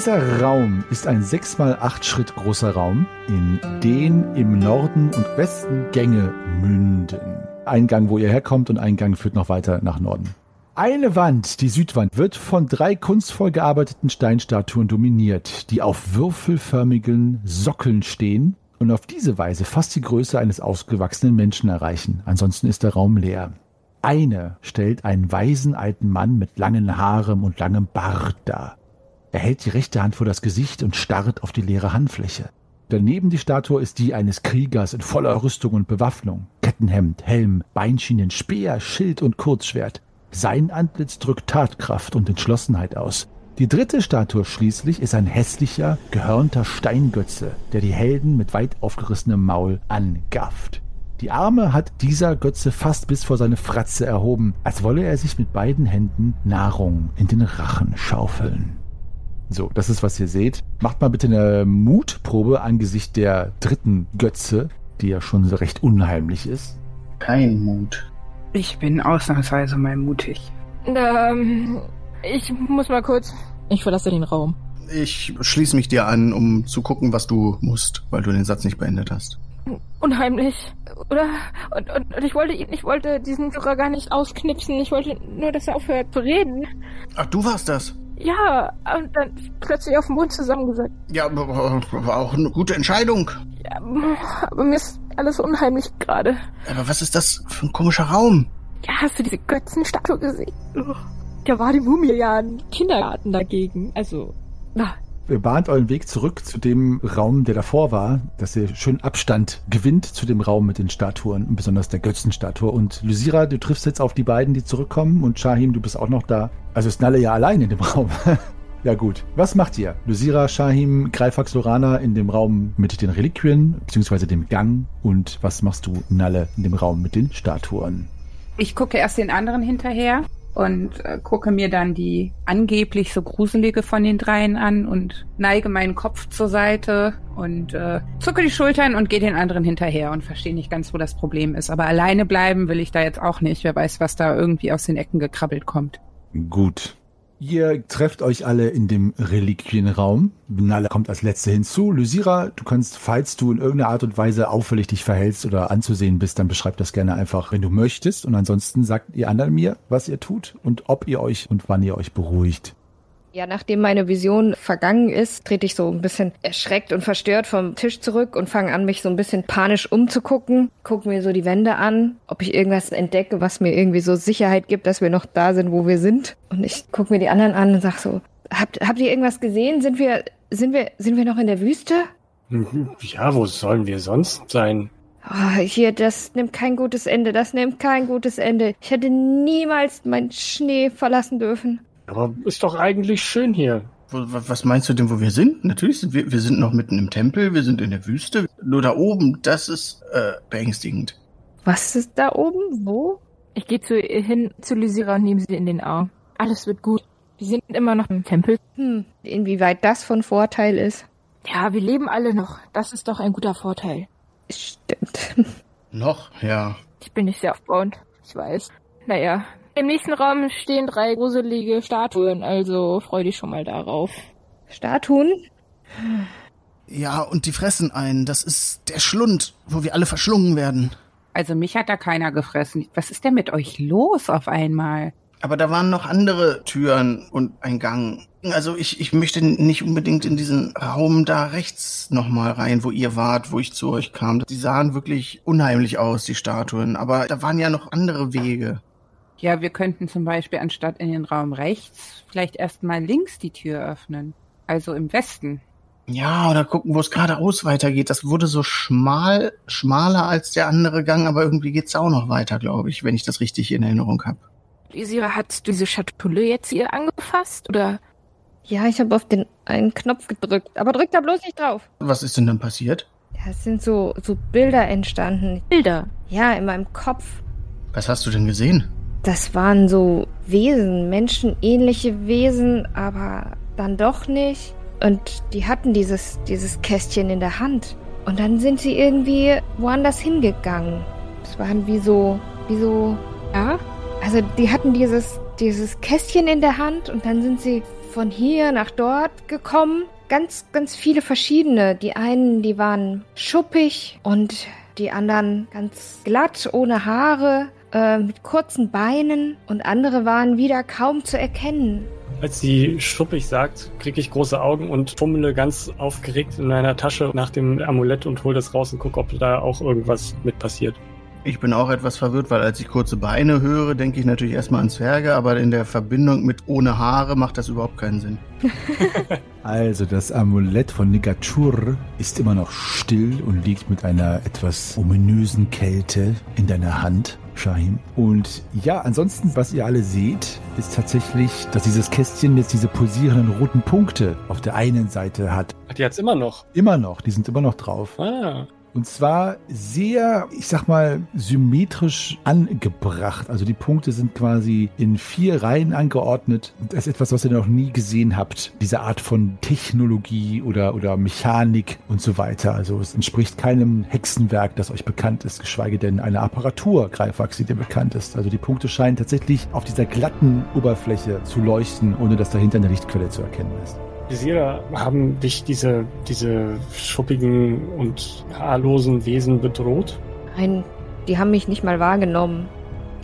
Dieser Raum ist ein 6 mal 8 Schritt großer Raum, in den im Norden und Westen Gänge münden. Ein Gang, wo ihr herkommt und ein Gang führt noch weiter nach Norden. Eine Wand, die Südwand, wird von drei kunstvoll gearbeiteten Steinstatuen dominiert, die auf würfelförmigen Sockeln stehen und auf diese Weise fast die Größe eines ausgewachsenen Menschen erreichen. Ansonsten ist der Raum leer. Eine stellt einen weisen alten Mann mit langen Haaren und langem Bart dar. Er hält die rechte Hand vor das Gesicht und starrt auf die leere Handfläche. Daneben die Statue ist die eines Kriegers in voller Rüstung und Bewaffnung. Kettenhemd, Helm, Beinschienen, Speer, Schild und Kurzschwert. Sein Antlitz drückt Tatkraft und Entschlossenheit aus. Die dritte Statue schließlich ist ein hässlicher, gehörnter Steingötze, der die Helden mit weit aufgerissenem Maul angafft. Die Arme hat dieser Götze fast bis vor seine Fratze erhoben, als wolle er sich mit beiden Händen Nahrung in den Rachen schaufeln. So, das ist, was ihr seht. Macht mal bitte eine Mutprobe angesichts der dritten Götze, die ja schon so recht unheimlich ist. Kein Mut. Ich bin ausnahmsweise mal mutig. Ähm, ich muss mal kurz. Ich verlasse den Raum. Ich schließe mich dir an, um zu gucken, was du musst, weil du den Satz nicht beendet hast. Unheimlich. Oder? Und, und, und ich wollte ihn, ich wollte diesen Führer gar nicht ausknipsen. Ich wollte nur, dass er aufhört zu reden. Ach, du warst das. Ja, und dann plötzlich auf dem Mund zusammengesagt. Ja, war auch eine gute Entscheidung. Ja, aber mir ist alles unheimlich gerade. Aber was ist das für ein komischer Raum? Ja, hast du diese Götzenstatue gesehen? Oh, Da war die Mumie ja ein Kindergarten dagegen. Also, na, bahnt euren Weg zurück zu dem Raum, der davor war, dass ihr schön Abstand gewinnt zu dem Raum mit den Statuen besonders der Götzenstatue. Und Lysira, du triffst jetzt auf die beiden, die zurückkommen und Shahim, du bist auch noch da. Also ist Nalle ja allein in dem Raum. ja gut. Was macht ihr? Lysira, Shahim, Greifax, Lorana in dem Raum mit den Reliquien, beziehungsweise dem Gang. Und was machst du, Nalle, in dem Raum mit den Statuen? Ich gucke erst den anderen hinterher und äh, gucke mir dann die angeblich so gruselige von den dreien an und neige meinen Kopf zur Seite und äh, zucke die Schultern und gehe den anderen hinterher und verstehe nicht ganz, wo das Problem ist. Aber alleine bleiben will ich da jetzt auch nicht. Wer weiß, was da irgendwie aus den Ecken gekrabbelt kommt. Gut. Ihr trefft euch alle in dem Reliquienraum. Nalle kommt als Letzte hinzu. Lysira, du kannst, falls du in irgendeiner Art und Weise auffällig dich verhältst oder anzusehen bist, dann beschreib das gerne einfach, wenn du möchtest. Und ansonsten sagt ihr anderen mir, was ihr tut und ob ihr euch und wann ihr euch beruhigt. Ja, nachdem meine Vision vergangen ist, trete ich so ein bisschen erschreckt und verstört vom Tisch zurück und fange an, mich so ein bisschen panisch umzugucken. Gucke mir so die Wände an, ob ich irgendwas entdecke, was mir irgendwie so Sicherheit gibt, dass wir noch da sind, wo wir sind. Und ich gucke mir die anderen an und sag so, habt, habt ihr irgendwas gesehen? Sind wir, sind wir, sind wir noch in der Wüste? Mhm. Ja, wo sollen wir sonst sein? Ah, hier, das nimmt kein gutes Ende, das nimmt kein gutes Ende. Ich hätte niemals meinen Schnee verlassen dürfen. Aber ist doch eigentlich schön hier. Was meinst du denn, wo wir sind? Natürlich sind wir, wir sind noch mitten im Tempel, wir sind in der Wüste. Nur da oben, das ist äh, beängstigend. Was ist da oben? Wo? ich gehe zu ihr hin zu Lysira und nehme sie in den Arm. Alles wird gut. Wir sind immer noch im Tempel. Hm, inwieweit das von Vorteil ist. Ja, wir leben alle noch. Das ist doch ein guter Vorteil. Stimmt. Noch? Ja. Ich bin nicht sehr aufbauend. Ich weiß. Naja. Im nächsten Raum stehen drei gruselige Statuen, also freu dich schon mal darauf. Statuen? Ja, und die fressen einen. Das ist der Schlund, wo wir alle verschlungen werden. Also mich hat da keiner gefressen. Was ist denn mit euch los auf einmal? Aber da waren noch andere Türen und ein Gang. Also ich, ich möchte nicht unbedingt in diesen Raum da rechts nochmal rein, wo ihr wart, wo ich zu euch kam. Die sahen wirklich unheimlich aus, die Statuen. Aber da waren ja noch andere Wege. Ja, wir könnten zum Beispiel anstatt in den Raum rechts vielleicht erstmal links die Tür öffnen. Also im Westen. Ja, oder gucken, wo es geradeaus weitergeht. Das wurde so schmal, schmaler als der andere Gang, aber irgendwie geht's auch noch weiter, glaube ich, wenn ich das richtig in Erinnerung habe. Lysira, hast du diese Schatulle jetzt hier angefasst? Oder? Ja, ich habe auf den einen Knopf gedrückt. Aber drück da bloß nicht drauf. Was ist denn dann passiert? Ja, es sind so, so Bilder entstanden. Bilder. Ja, in meinem Kopf. Was hast du denn gesehen? Das waren so Wesen, menschenähnliche Wesen, aber dann doch nicht. Und die hatten dieses, dieses Kästchen in der Hand. Und dann sind sie irgendwie woanders hingegangen. Es waren wie so, wie so, Ja? also die hatten dieses, dieses Kästchen in der Hand und dann sind sie von hier nach dort gekommen. Ganz, ganz viele verschiedene. Die einen, die waren schuppig und die anderen ganz glatt, ohne Haare, äh, mit kurzen Beinen und andere waren wieder kaum zu erkennen. Als sie schuppig sagt, kriege ich große Augen und fummele ganz aufgeregt in meiner Tasche nach dem Amulett und hole das raus und gucke, ob da auch irgendwas mit passiert. Ich bin auch etwas verwirrt, weil als ich kurze Beine höre, denke ich natürlich erstmal an Zwerge, aber in der Verbindung mit ohne Haare macht das überhaupt keinen Sinn. Also das Amulett von Nigachur ist immer noch still und liegt mit einer etwas ominösen Kälte in deiner Hand, Shahim. Und ja, ansonsten, was ihr alle seht, ist tatsächlich, dass dieses Kästchen jetzt diese pulsierenden roten Punkte auf der einen Seite hat. Ach, die hat's immer noch. Immer noch, die sind immer noch drauf. Ah. Und zwar sehr, ich sag mal, symmetrisch angebracht. Also die Punkte sind quasi in vier Reihen angeordnet. Das ist etwas, was ihr noch nie gesehen habt. Diese Art von Technologie oder, oder Mechanik und so weiter. Also es entspricht keinem Hexenwerk, das euch bekannt ist, geschweige denn einer Apparatur, Greifwachs, die dir bekannt ist. Also die Punkte scheinen tatsächlich auf dieser glatten Oberfläche zu leuchten, ohne dass dahinter eine Lichtquelle zu erkennen ist. Visira, haben dich diese, diese schuppigen und haarlosen Wesen bedroht? Nein, die haben mich nicht mal wahrgenommen.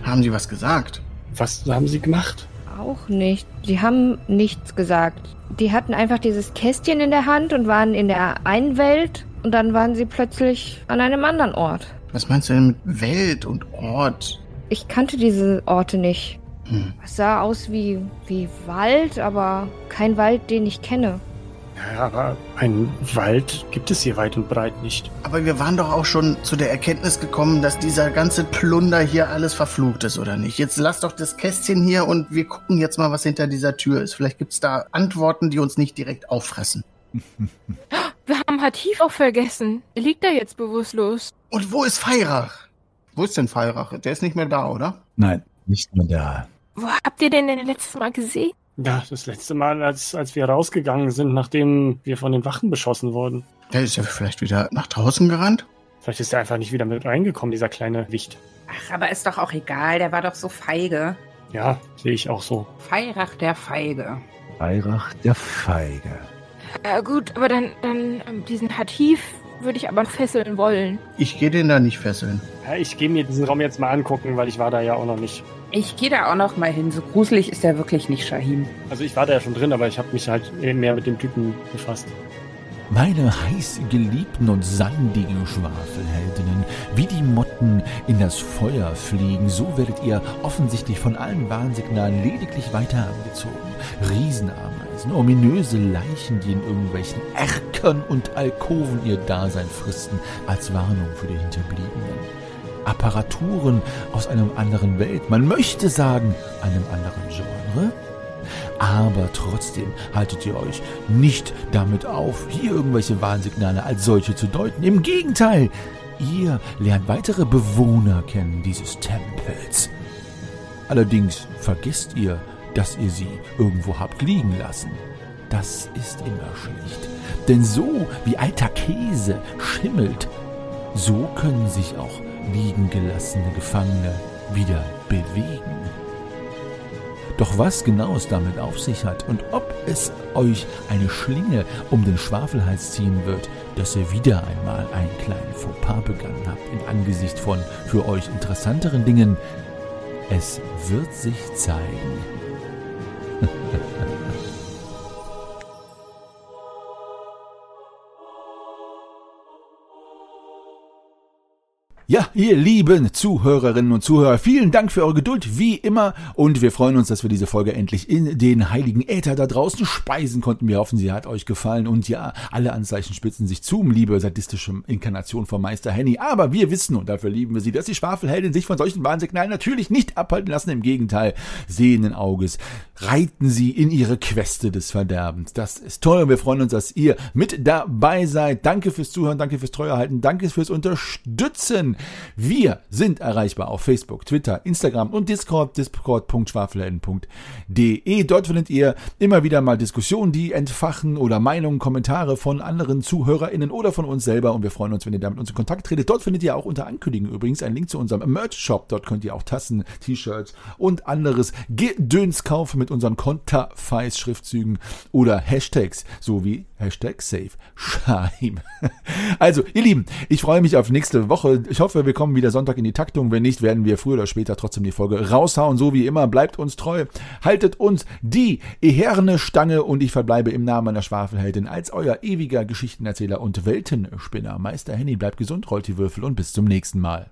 Haben Sie was gesagt? Was haben sie gemacht? Auch nicht. Die haben nichts gesagt. Die hatten einfach dieses Kästchen in der Hand und waren in der einen Welt und dann waren sie plötzlich an einem anderen Ort. Was meinst du denn mit Welt und Ort? Ich kannte diese Orte nicht. Hm. Es sah aus wie, wie Wald, aber kein Wald, den ich kenne. Ja, aber einen Wald gibt es hier weit und breit nicht. Aber wir waren doch auch schon zu der Erkenntnis gekommen, dass dieser ganze Plunder hier alles verflucht ist, oder nicht? Jetzt lass doch das Kästchen hier und wir gucken jetzt mal, was hinter dieser Tür ist. Vielleicht gibt's da Antworten, die uns nicht direkt auffressen. Wir haben Hatif auch vergessen. Er liegt da jetzt bewusstlos. Und wo ist Feirach? Wo ist denn Feirach? Der ist nicht mehr da, oder? Nein, nicht mehr da. Wo habt ihr denn denn letztes Mal gesehen? Ja, das letzte Mal, als, als wir rausgegangen sind, nachdem wir von den Wachen beschossen wurden. Der ist ja vielleicht wieder nach draußen gerannt. Vielleicht ist er einfach nicht wieder mit reingekommen, dieser kleine Wicht. Ach, aber ist doch auch egal, der war doch so feige. Ja, sehe ich auch so. Feirach der Feige. Weirach der Feige. Ja gut, aber dann, dann ähm, diesen Hatif würde ich aber fesseln wollen. Ich gehe den da nicht fesseln. Ja, ich gehe mir diesen Raum jetzt mal angucken, weil ich war da ja auch noch nicht. Ich gehe da auch noch mal hin. So gruselig ist er wirklich nicht, Shahim. Also ich war da ja schon drin, aber ich habe mich halt mehr mit dem Typen befasst. Meine heiß geliebten und sandigen Schwafelheldinnen, wie die Motten in das Feuer fliegen, so werdet ihr offensichtlich von allen Warnsignalen lediglich weiter angezogen. Riesenameisen, ominöse Leichen, die in irgendwelchen Erkern und Alkoven ihr Dasein fristen, als Warnung für die Hinterbliebenen. Apparaturen aus einem anderen Welt, man möchte sagen, einem anderen Genre. Aber trotzdem haltet ihr euch nicht damit auf, hier irgendwelche Warnsignale als solche zu deuten. Im Gegenteil, ihr lernt weitere Bewohner kennen dieses Tempels. Allerdings vergesst ihr, dass ihr sie irgendwo habt liegen lassen. Das ist immer schlecht. Denn so wie alter Käse schimmelt, so können sich auch liegen gelassene Gefangene wieder bewegen. Doch was genau es damit auf sich hat und ob es euch eine Schlinge um den Schwafelhals ziehen wird, dass ihr wieder einmal einen kleinen Fauxpas begangen habt in Angesicht von für euch interessanteren Dingen, es wird sich zeigen. Ja, ihr lieben Zuhörerinnen und Zuhörer, vielen Dank für eure Geduld, wie immer. Und wir freuen uns, dass wir diese Folge endlich in den heiligen Äther da draußen speisen konnten. Wir hoffen, sie hat euch gefallen. Und ja, alle Anzeichen spitzen sich zu, liebe sadistische Inkarnation von Meister Henny. Aber wir wissen, und dafür lieben wir sie, dass die Schwafelheldin sich von solchen Warnsignalen natürlich nicht abhalten lassen. Im Gegenteil, sehenden Auges reiten sie in ihre Queste des Verderbens. Das ist toll und wir freuen uns, dass ihr mit dabei seid. Danke fürs Zuhören, danke fürs Treuerhalten, danke fürs Unterstützen. Wir sind erreichbar auf Facebook, Twitter, Instagram und Discord, discord.schwafelhelden.de. Dort findet ihr immer wieder mal Diskussionen, die entfachen oder Meinungen, Kommentare von anderen ZuhörerInnen oder von uns selber und wir freuen uns, wenn ihr da mit uns in Kontakt tretet. Dort findet ihr auch unter Ankündigung übrigens einen Link zu unserem Merch-Shop. Dort könnt ihr auch Tassen, T-Shirts und anderes Gedöns kaufen mit unseren Konterfeis-Schriftzügen oder Hashtags, so wie Hashtag SafeSchaim. Also, ihr Lieben, ich freue mich auf nächste Woche. Ich hoffe, wir kommen wieder Sonntag in die Taktung. Wenn nicht, werden wir früher oder später trotzdem die Folge raushauen. So wie immer, bleibt uns treu. Haltet uns die eherne Stange und ich verbleibe im Namen meiner Schwafelheldin als euer ewiger Geschichtenerzähler und Weltenspinner. Meister Henny, bleibt gesund, rollt die Würfel und bis zum nächsten Mal.